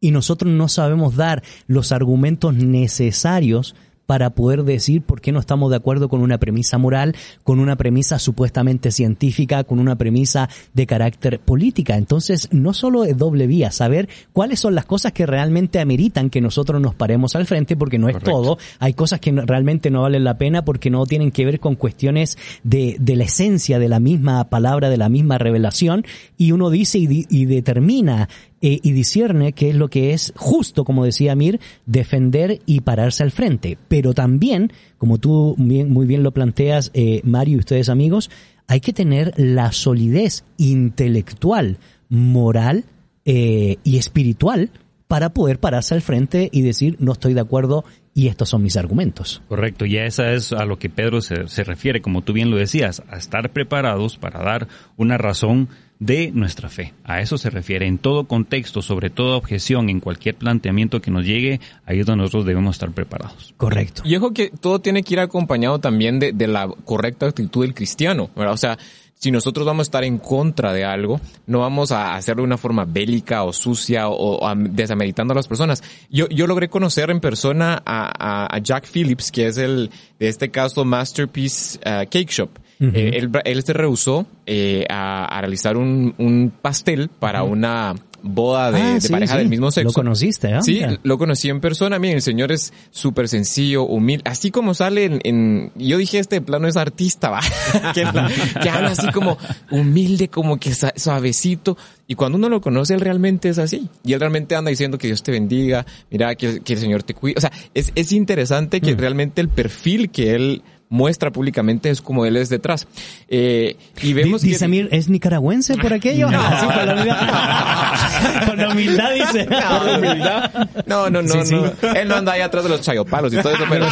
Y nosotros no sabemos dar los argumentos necesarios para poder decir por qué no estamos de acuerdo con una premisa moral, con una premisa supuestamente científica, con una premisa de carácter política. Entonces, no solo es doble vía, saber cuáles son las cosas que realmente ameritan que nosotros nos paremos al frente, porque no es todo. Hay cosas que realmente no valen la pena porque no tienen que ver con cuestiones de, de la esencia de la misma palabra, de la misma revelación, y uno dice y, y determina eh, y discierne qué es lo que es justo, como decía Mir, defender y pararse al frente. Pero también, como tú bien, muy bien lo planteas, eh, Mario y ustedes amigos, hay que tener la solidez intelectual, moral eh, y espiritual para poder pararse al frente y decir no estoy de acuerdo y estos son mis argumentos. Correcto, y esa es a lo que Pedro se, se refiere, como tú bien lo decías, a estar preparados para dar una razón de nuestra fe. A eso se refiere. En todo contexto, sobre toda objeción, en cualquier planteamiento que nos llegue, ahí es donde nosotros debemos estar preparados. Correcto. Y ojo que todo tiene que ir acompañado también de, de la correcta actitud del cristiano, ¿verdad? O sea, si nosotros vamos a estar en contra de algo, no vamos a hacerlo de una forma bélica o sucia o, o desameritando a las personas. Yo, yo logré conocer en persona a, a, a, Jack Phillips, que es el, de este caso, Masterpiece uh, Cake Shop. Uh -huh. eh, él, él, se rehusó eh, a, a, realizar un, un pastel para uh -huh. una boda de, ah, de sí, pareja sí. del mismo sexo. Lo conociste, ¿eh? Sí, lo conocí en persona. Miren, el señor es súper sencillo, humilde. Así como sale en, en, Yo dije, este plano es artista, va. que, la, que, habla así como humilde, como que suavecito. Y cuando uno lo conoce, él realmente es así. Y él realmente anda diciendo que Dios te bendiga, mira, que, que el Señor te cuide. O sea, es, es interesante que mm. realmente el perfil que él muestra públicamente es como él es detrás. Eh, y vemos dice Amir, ¿es nicaragüense por aquello? No, Así, con, la humildad. con la humildad dice. No, la humildad. No, no, no, sí, no. Sí. Él no anda ahí atrás de los chayopalos y todo eso, pero,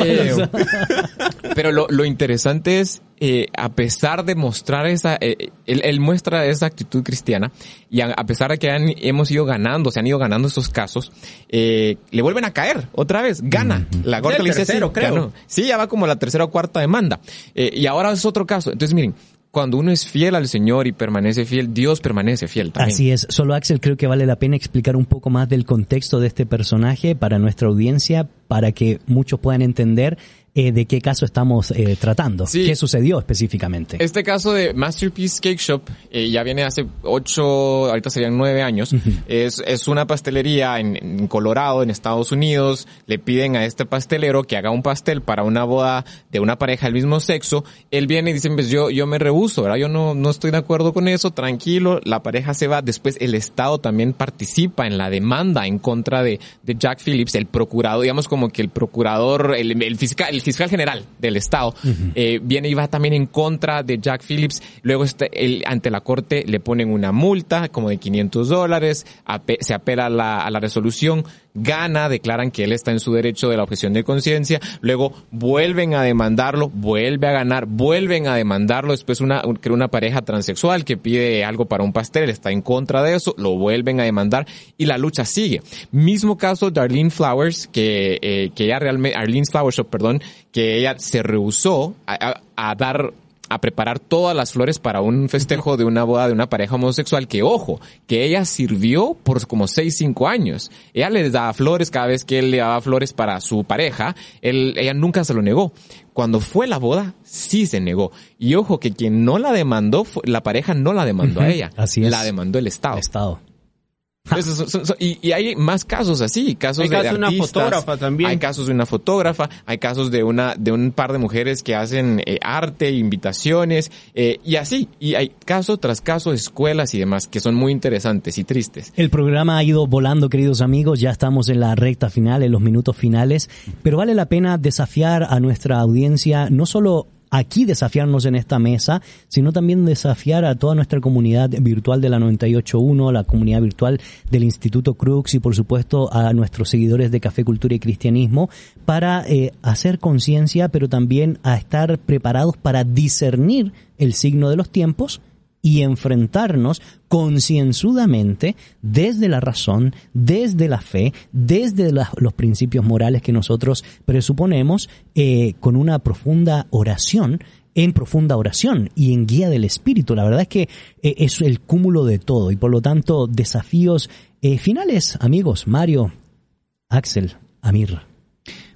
eh, pero lo, lo interesante es eh, a pesar de mostrar esa, eh, él, él, muestra esa actitud cristiana y a, a pesar de que han, hemos ido ganando, se han ido ganando esos casos, eh, le vuelven a caer otra vez, gana. Mm -hmm. La corte le dice, tercero, sí, creo. Ganó. Sí, ya va como la tercera o cuarta demanda. Eh, y ahora es otro caso. Entonces, miren, cuando uno es fiel al Señor y permanece fiel, Dios permanece fiel también. Así es. Solo Axel, creo que vale la pena explicar un poco más del contexto de este personaje para nuestra audiencia, para que muchos puedan entender eh, de qué caso estamos eh, tratando. Sí. ¿Qué sucedió específicamente? Este caso de Masterpiece Cake Shop eh, ya viene hace ocho, ahorita serían nueve años. Uh -huh. es, es una pastelería en, en, Colorado, en Estados Unidos. Le piden a este pastelero que haga un pastel para una boda de una pareja del mismo sexo. Él viene y dice, pues yo, yo me rehuso, ¿verdad? Yo no, no estoy de acuerdo con eso, tranquilo. La pareja se va. Después el Estado también participa en la demanda en contra de, de Jack Phillips, el procurador, digamos como que el procurador, el, el fiscal, el fiscal general del estado uh -huh. eh, viene y va también en contra de Jack Phillips. Luego este, él, ante la corte le ponen una multa como de 500 dólares, se apela a la, a la resolución, gana, declaran que él está en su derecho de la objeción de conciencia, luego vuelven a demandarlo, vuelve a ganar, vuelven a demandarlo, después una, una pareja transexual que pide algo para un pastel, está en contra de eso, lo vuelven a demandar y la lucha sigue. Mismo caso Darlene Flowers, que, eh, que ella realmente, Arlene Flowers, perdón, que ella se rehusó a, a, a dar a preparar todas las flores para un festejo de una boda de una pareja homosexual que, ojo, que ella sirvió por como 6, 5 años. Ella les daba flores cada vez que él le daba flores para su pareja, él, ella nunca se lo negó. Cuando fue la boda, sí se negó. Y ojo, que quien no la demandó, la pareja no la demandó uh -huh. a ella. Así es. La demandó el Estado. El Estado. Y, y, hay más casos así, casos hay de, casos de artistas, una fotógrafa también. Hay casos de una fotógrafa, hay casos de una de un par de mujeres que hacen eh, arte, invitaciones eh, y así. Y hay caso tras caso, escuelas y demás que son muy interesantes y tristes. El programa ha ido volando, queridos amigos. Ya estamos en la recta final, en los minutos finales, pero vale la pena desafiar a nuestra audiencia no solo aquí desafiarnos en esta mesa, sino también desafiar a toda nuestra comunidad virtual de la 98.1, la comunidad virtual del Instituto Crux y por supuesto a nuestros seguidores de Café, Cultura y Cristianismo para eh, hacer conciencia, pero también a estar preparados para discernir el signo de los tiempos y enfrentarnos concienzudamente desde la razón, desde la fe, desde los principios morales que nosotros presuponemos, eh, con una profunda oración en profunda oración y en guía del Espíritu. La verdad es que eh, es el cúmulo de todo y por lo tanto desafíos eh, finales, amigos, Mario, Axel, Amir.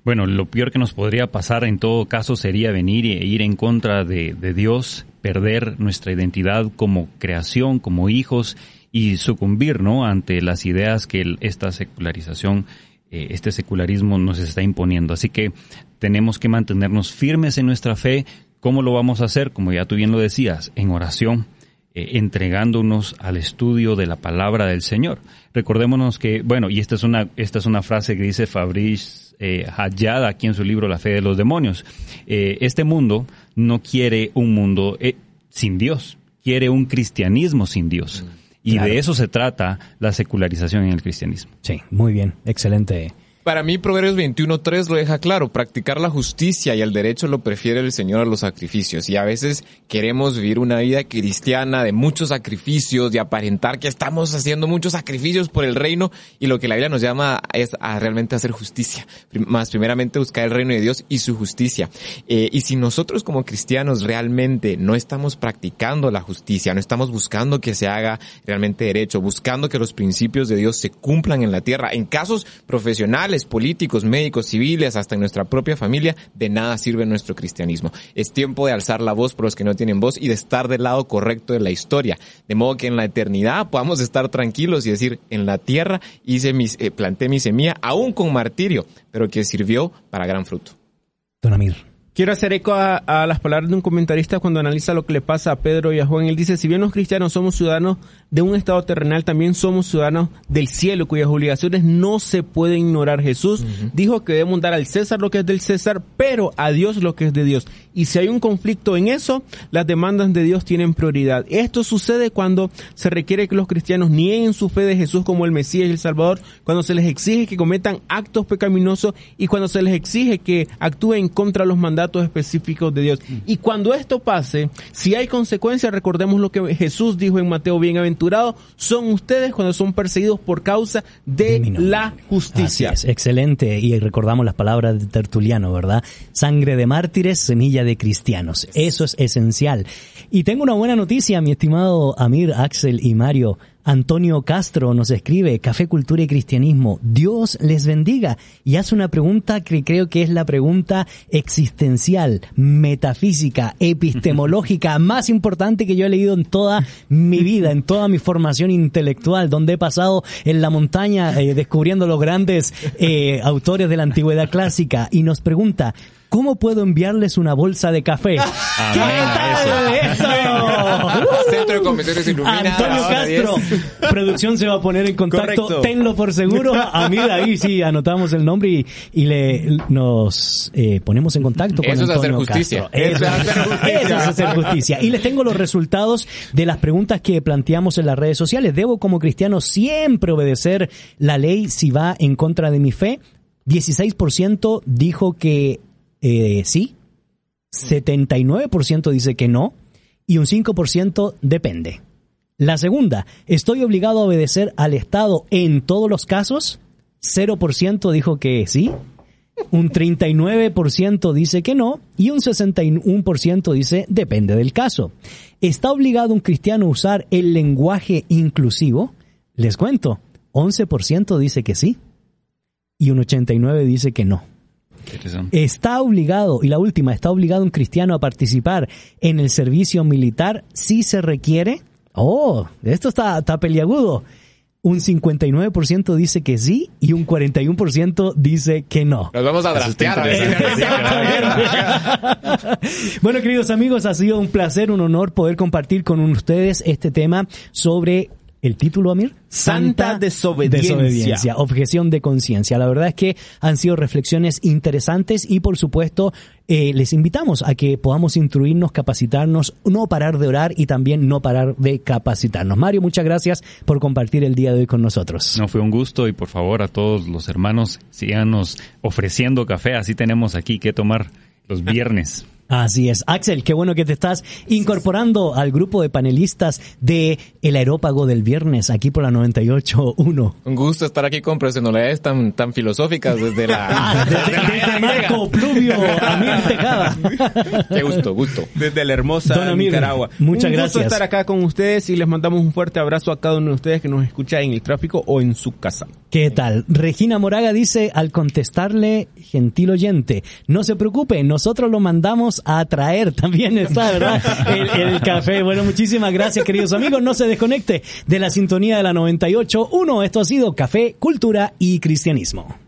Bueno, lo peor que nos podría pasar en todo caso sería venir e ir en contra de, Dios, perder nuestra identidad como creación, como hijos y sucumbir, ¿no? Ante las ideas que esta secularización, eh, este secularismo nos está imponiendo. Así que tenemos que mantenernos firmes en nuestra fe. ¿Cómo lo vamos a hacer? Como ya tú bien lo decías, en oración, eh, entregándonos al estudio de la palabra del Señor. Recordémonos que, bueno, y esta es una, esta es una frase que dice Fabrice eh, aquí en su libro La fe de los demonios. Eh, este mundo no quiere un mundo eh, sin Dios, quiere un cristianismo sin Dios. Y de eso se trata la secularización en el cristianismo. Sí, muy bien, excelente para mí, Proverbios 21.3 lo deja claro. Practicar la justicia y el derecho lo prefiere el Señor a los sacrificios. Y a veces queremos vivir una vida cristiana de muchos sacrificios, de aparentar que estamos haciendo muchos sacrificios por el reino. Y lo que la Biblia nos llama es a realmente hacer justicia. Más primeramente buscar el reino de Dios y su justicia. Eh, y si nosotros como cristianos realmente no estamos practicando la justicia, no estamos buscando que se haga realmente derecho, buscando que los principios de Dios se cumplan en la tierra, en casos profesionales, políticos, médicos, civiles, hasta en nuestra propia familia, de nada sirve nuestro cristianismo. Es tiempo de alzar la voz por los que no tienen voz y de estar del lado correcto de la historia. De modo que en la eternidad podamos estar tranquilos y decir, en la tierra hice mis, eh, planté mi semilla, aún con martirio, pero que sirvió para gran fruto. Don Amir. Quiero hacer eco a, las palabras de un comentarista cuando analiza lo que le pasa a Pedro y a Juan. Él dice, si bien los cristianos somos ciudadanos de un estado terrenal, también somos ciudadanos del cielo, cuyas obligaciones no se pueden ignorar. Jesús dijo que debemos dar al César lo que es del César, pero a Dios lo que es de Dios. Y si hay un conflicto en eso, las demandas de Dios tienen prioridad. Esto sucede cuando se requiere que los cristianos nieguen su fe de Jesús como el Mesías y el Salvador, cuando se les exige que cometan actos pecaminosos y cuando se les exige que actúen contra los mandatos específicos de Dios. Y cuando esto pase, si hay consecuencias, recordemos lo que Jesús dijo en Mateo, bienaventurado son ustedes cuando son perseguidos por causa de la justicia. es, excelente. Y recordamos las palabras de Tertuliano, ¿verdad? Sangre de mártires, semilla de cristianos. Eso es esencial. Y tengo una buena noticia, mi estimado Amir, Axel y Mario. Antonio Castro nos escribe, Café, Cultura y Cristianismo, Dios les bendiga. Y hace una pregunta que creo que es la pregunta existencial, metafísica, epistemológica, más importante que yo he leído en toda mi vida, en toda mi formación intelectual, donde he pasado en la montaña eh, descubriendo los grandes eh, autores de la antigüedad clásica. Y nos pregunta, ¿Cómo puedo enviarles una bolsa de café? ¿Qué tal eso? Centro de Antonio Castro, producción se va a poner en contacto. Tenlo por seguro. A mí ahí sí anotamos el nombre y, le nos eh, ponemos en contacto con Eso es hacer justicia. Eso, es hacer justicia. Y les tengo los resultados de las preguntas que planteamos en las redes sociales. ¿Debo como cristiano siempre obedecer la ley si va en contra de mi fe? 16% dijo que eh, sí, 79% dice que no y un 5% depende. La segunda, ¿estoy obligado a obedecer al Estado en todos los casos? 0% dijo que sí, un 39% dice que no y un 61% dice depende del caso. ¿Está obligado un cristiano a usar el lenguaje inclusivo? Les cuento, 11% dice que sí y un 89% dice que no. Está obligado, y la última, está obligado un cristiano a participar en el servicio militar si se requiere. Oh, esto está, está peliagudo. Un 59% dice que sí y un 41% dice que no. Nos vamos a draftear. bueno, queridos amigos, ha sido un placer, un honor poder compartir con ustedes este tema sobre el título, Amir? Santa, desobediencia. Objeción de conciencia. La verdad es que han sido reflexiones interesantes y por supuesto eh, les invitamos a que podamos instruirnos, capacitarnos, no parar de orar y también no parar de capacitarnos. Mario, muchas gracias por compartir el día de hoy con nosotros. No, fue un gusto y por favor a todos los hermanos síganos ofreciendo café. Así tenemos aquí que tomar los viernes. Así es. Axel, qué bueno que te estás incorporando al grupo de panelistas de El Aerópago del Viernes, aquí por la 98.1. Un gusto estar aquí con personalidades tan, tan filosóficas desde la... Ah, desde, desde Marco Pluvio, Amir Tejada. Qué gusto, gusto. Desde la hermosa Don Amir, Nicaragua. muchas un gracias. gusto estar acá con ustedes y les mandamos un fuerte abrazo a cada uno de ustedes que nos escucha en el tráfico o en su casa. ¿Qué tal? Regina Moraga dice al contestarle, gentil oyente, no se preocupe, nosotros lo mandamos a traer. También está, ¿verdad? El, el café. Bueno, muchísimas gracias, queridos amigos. No se desconecte de la sintonía de la 98.1. Esto ha sido Café, Cultura y Cristianismo.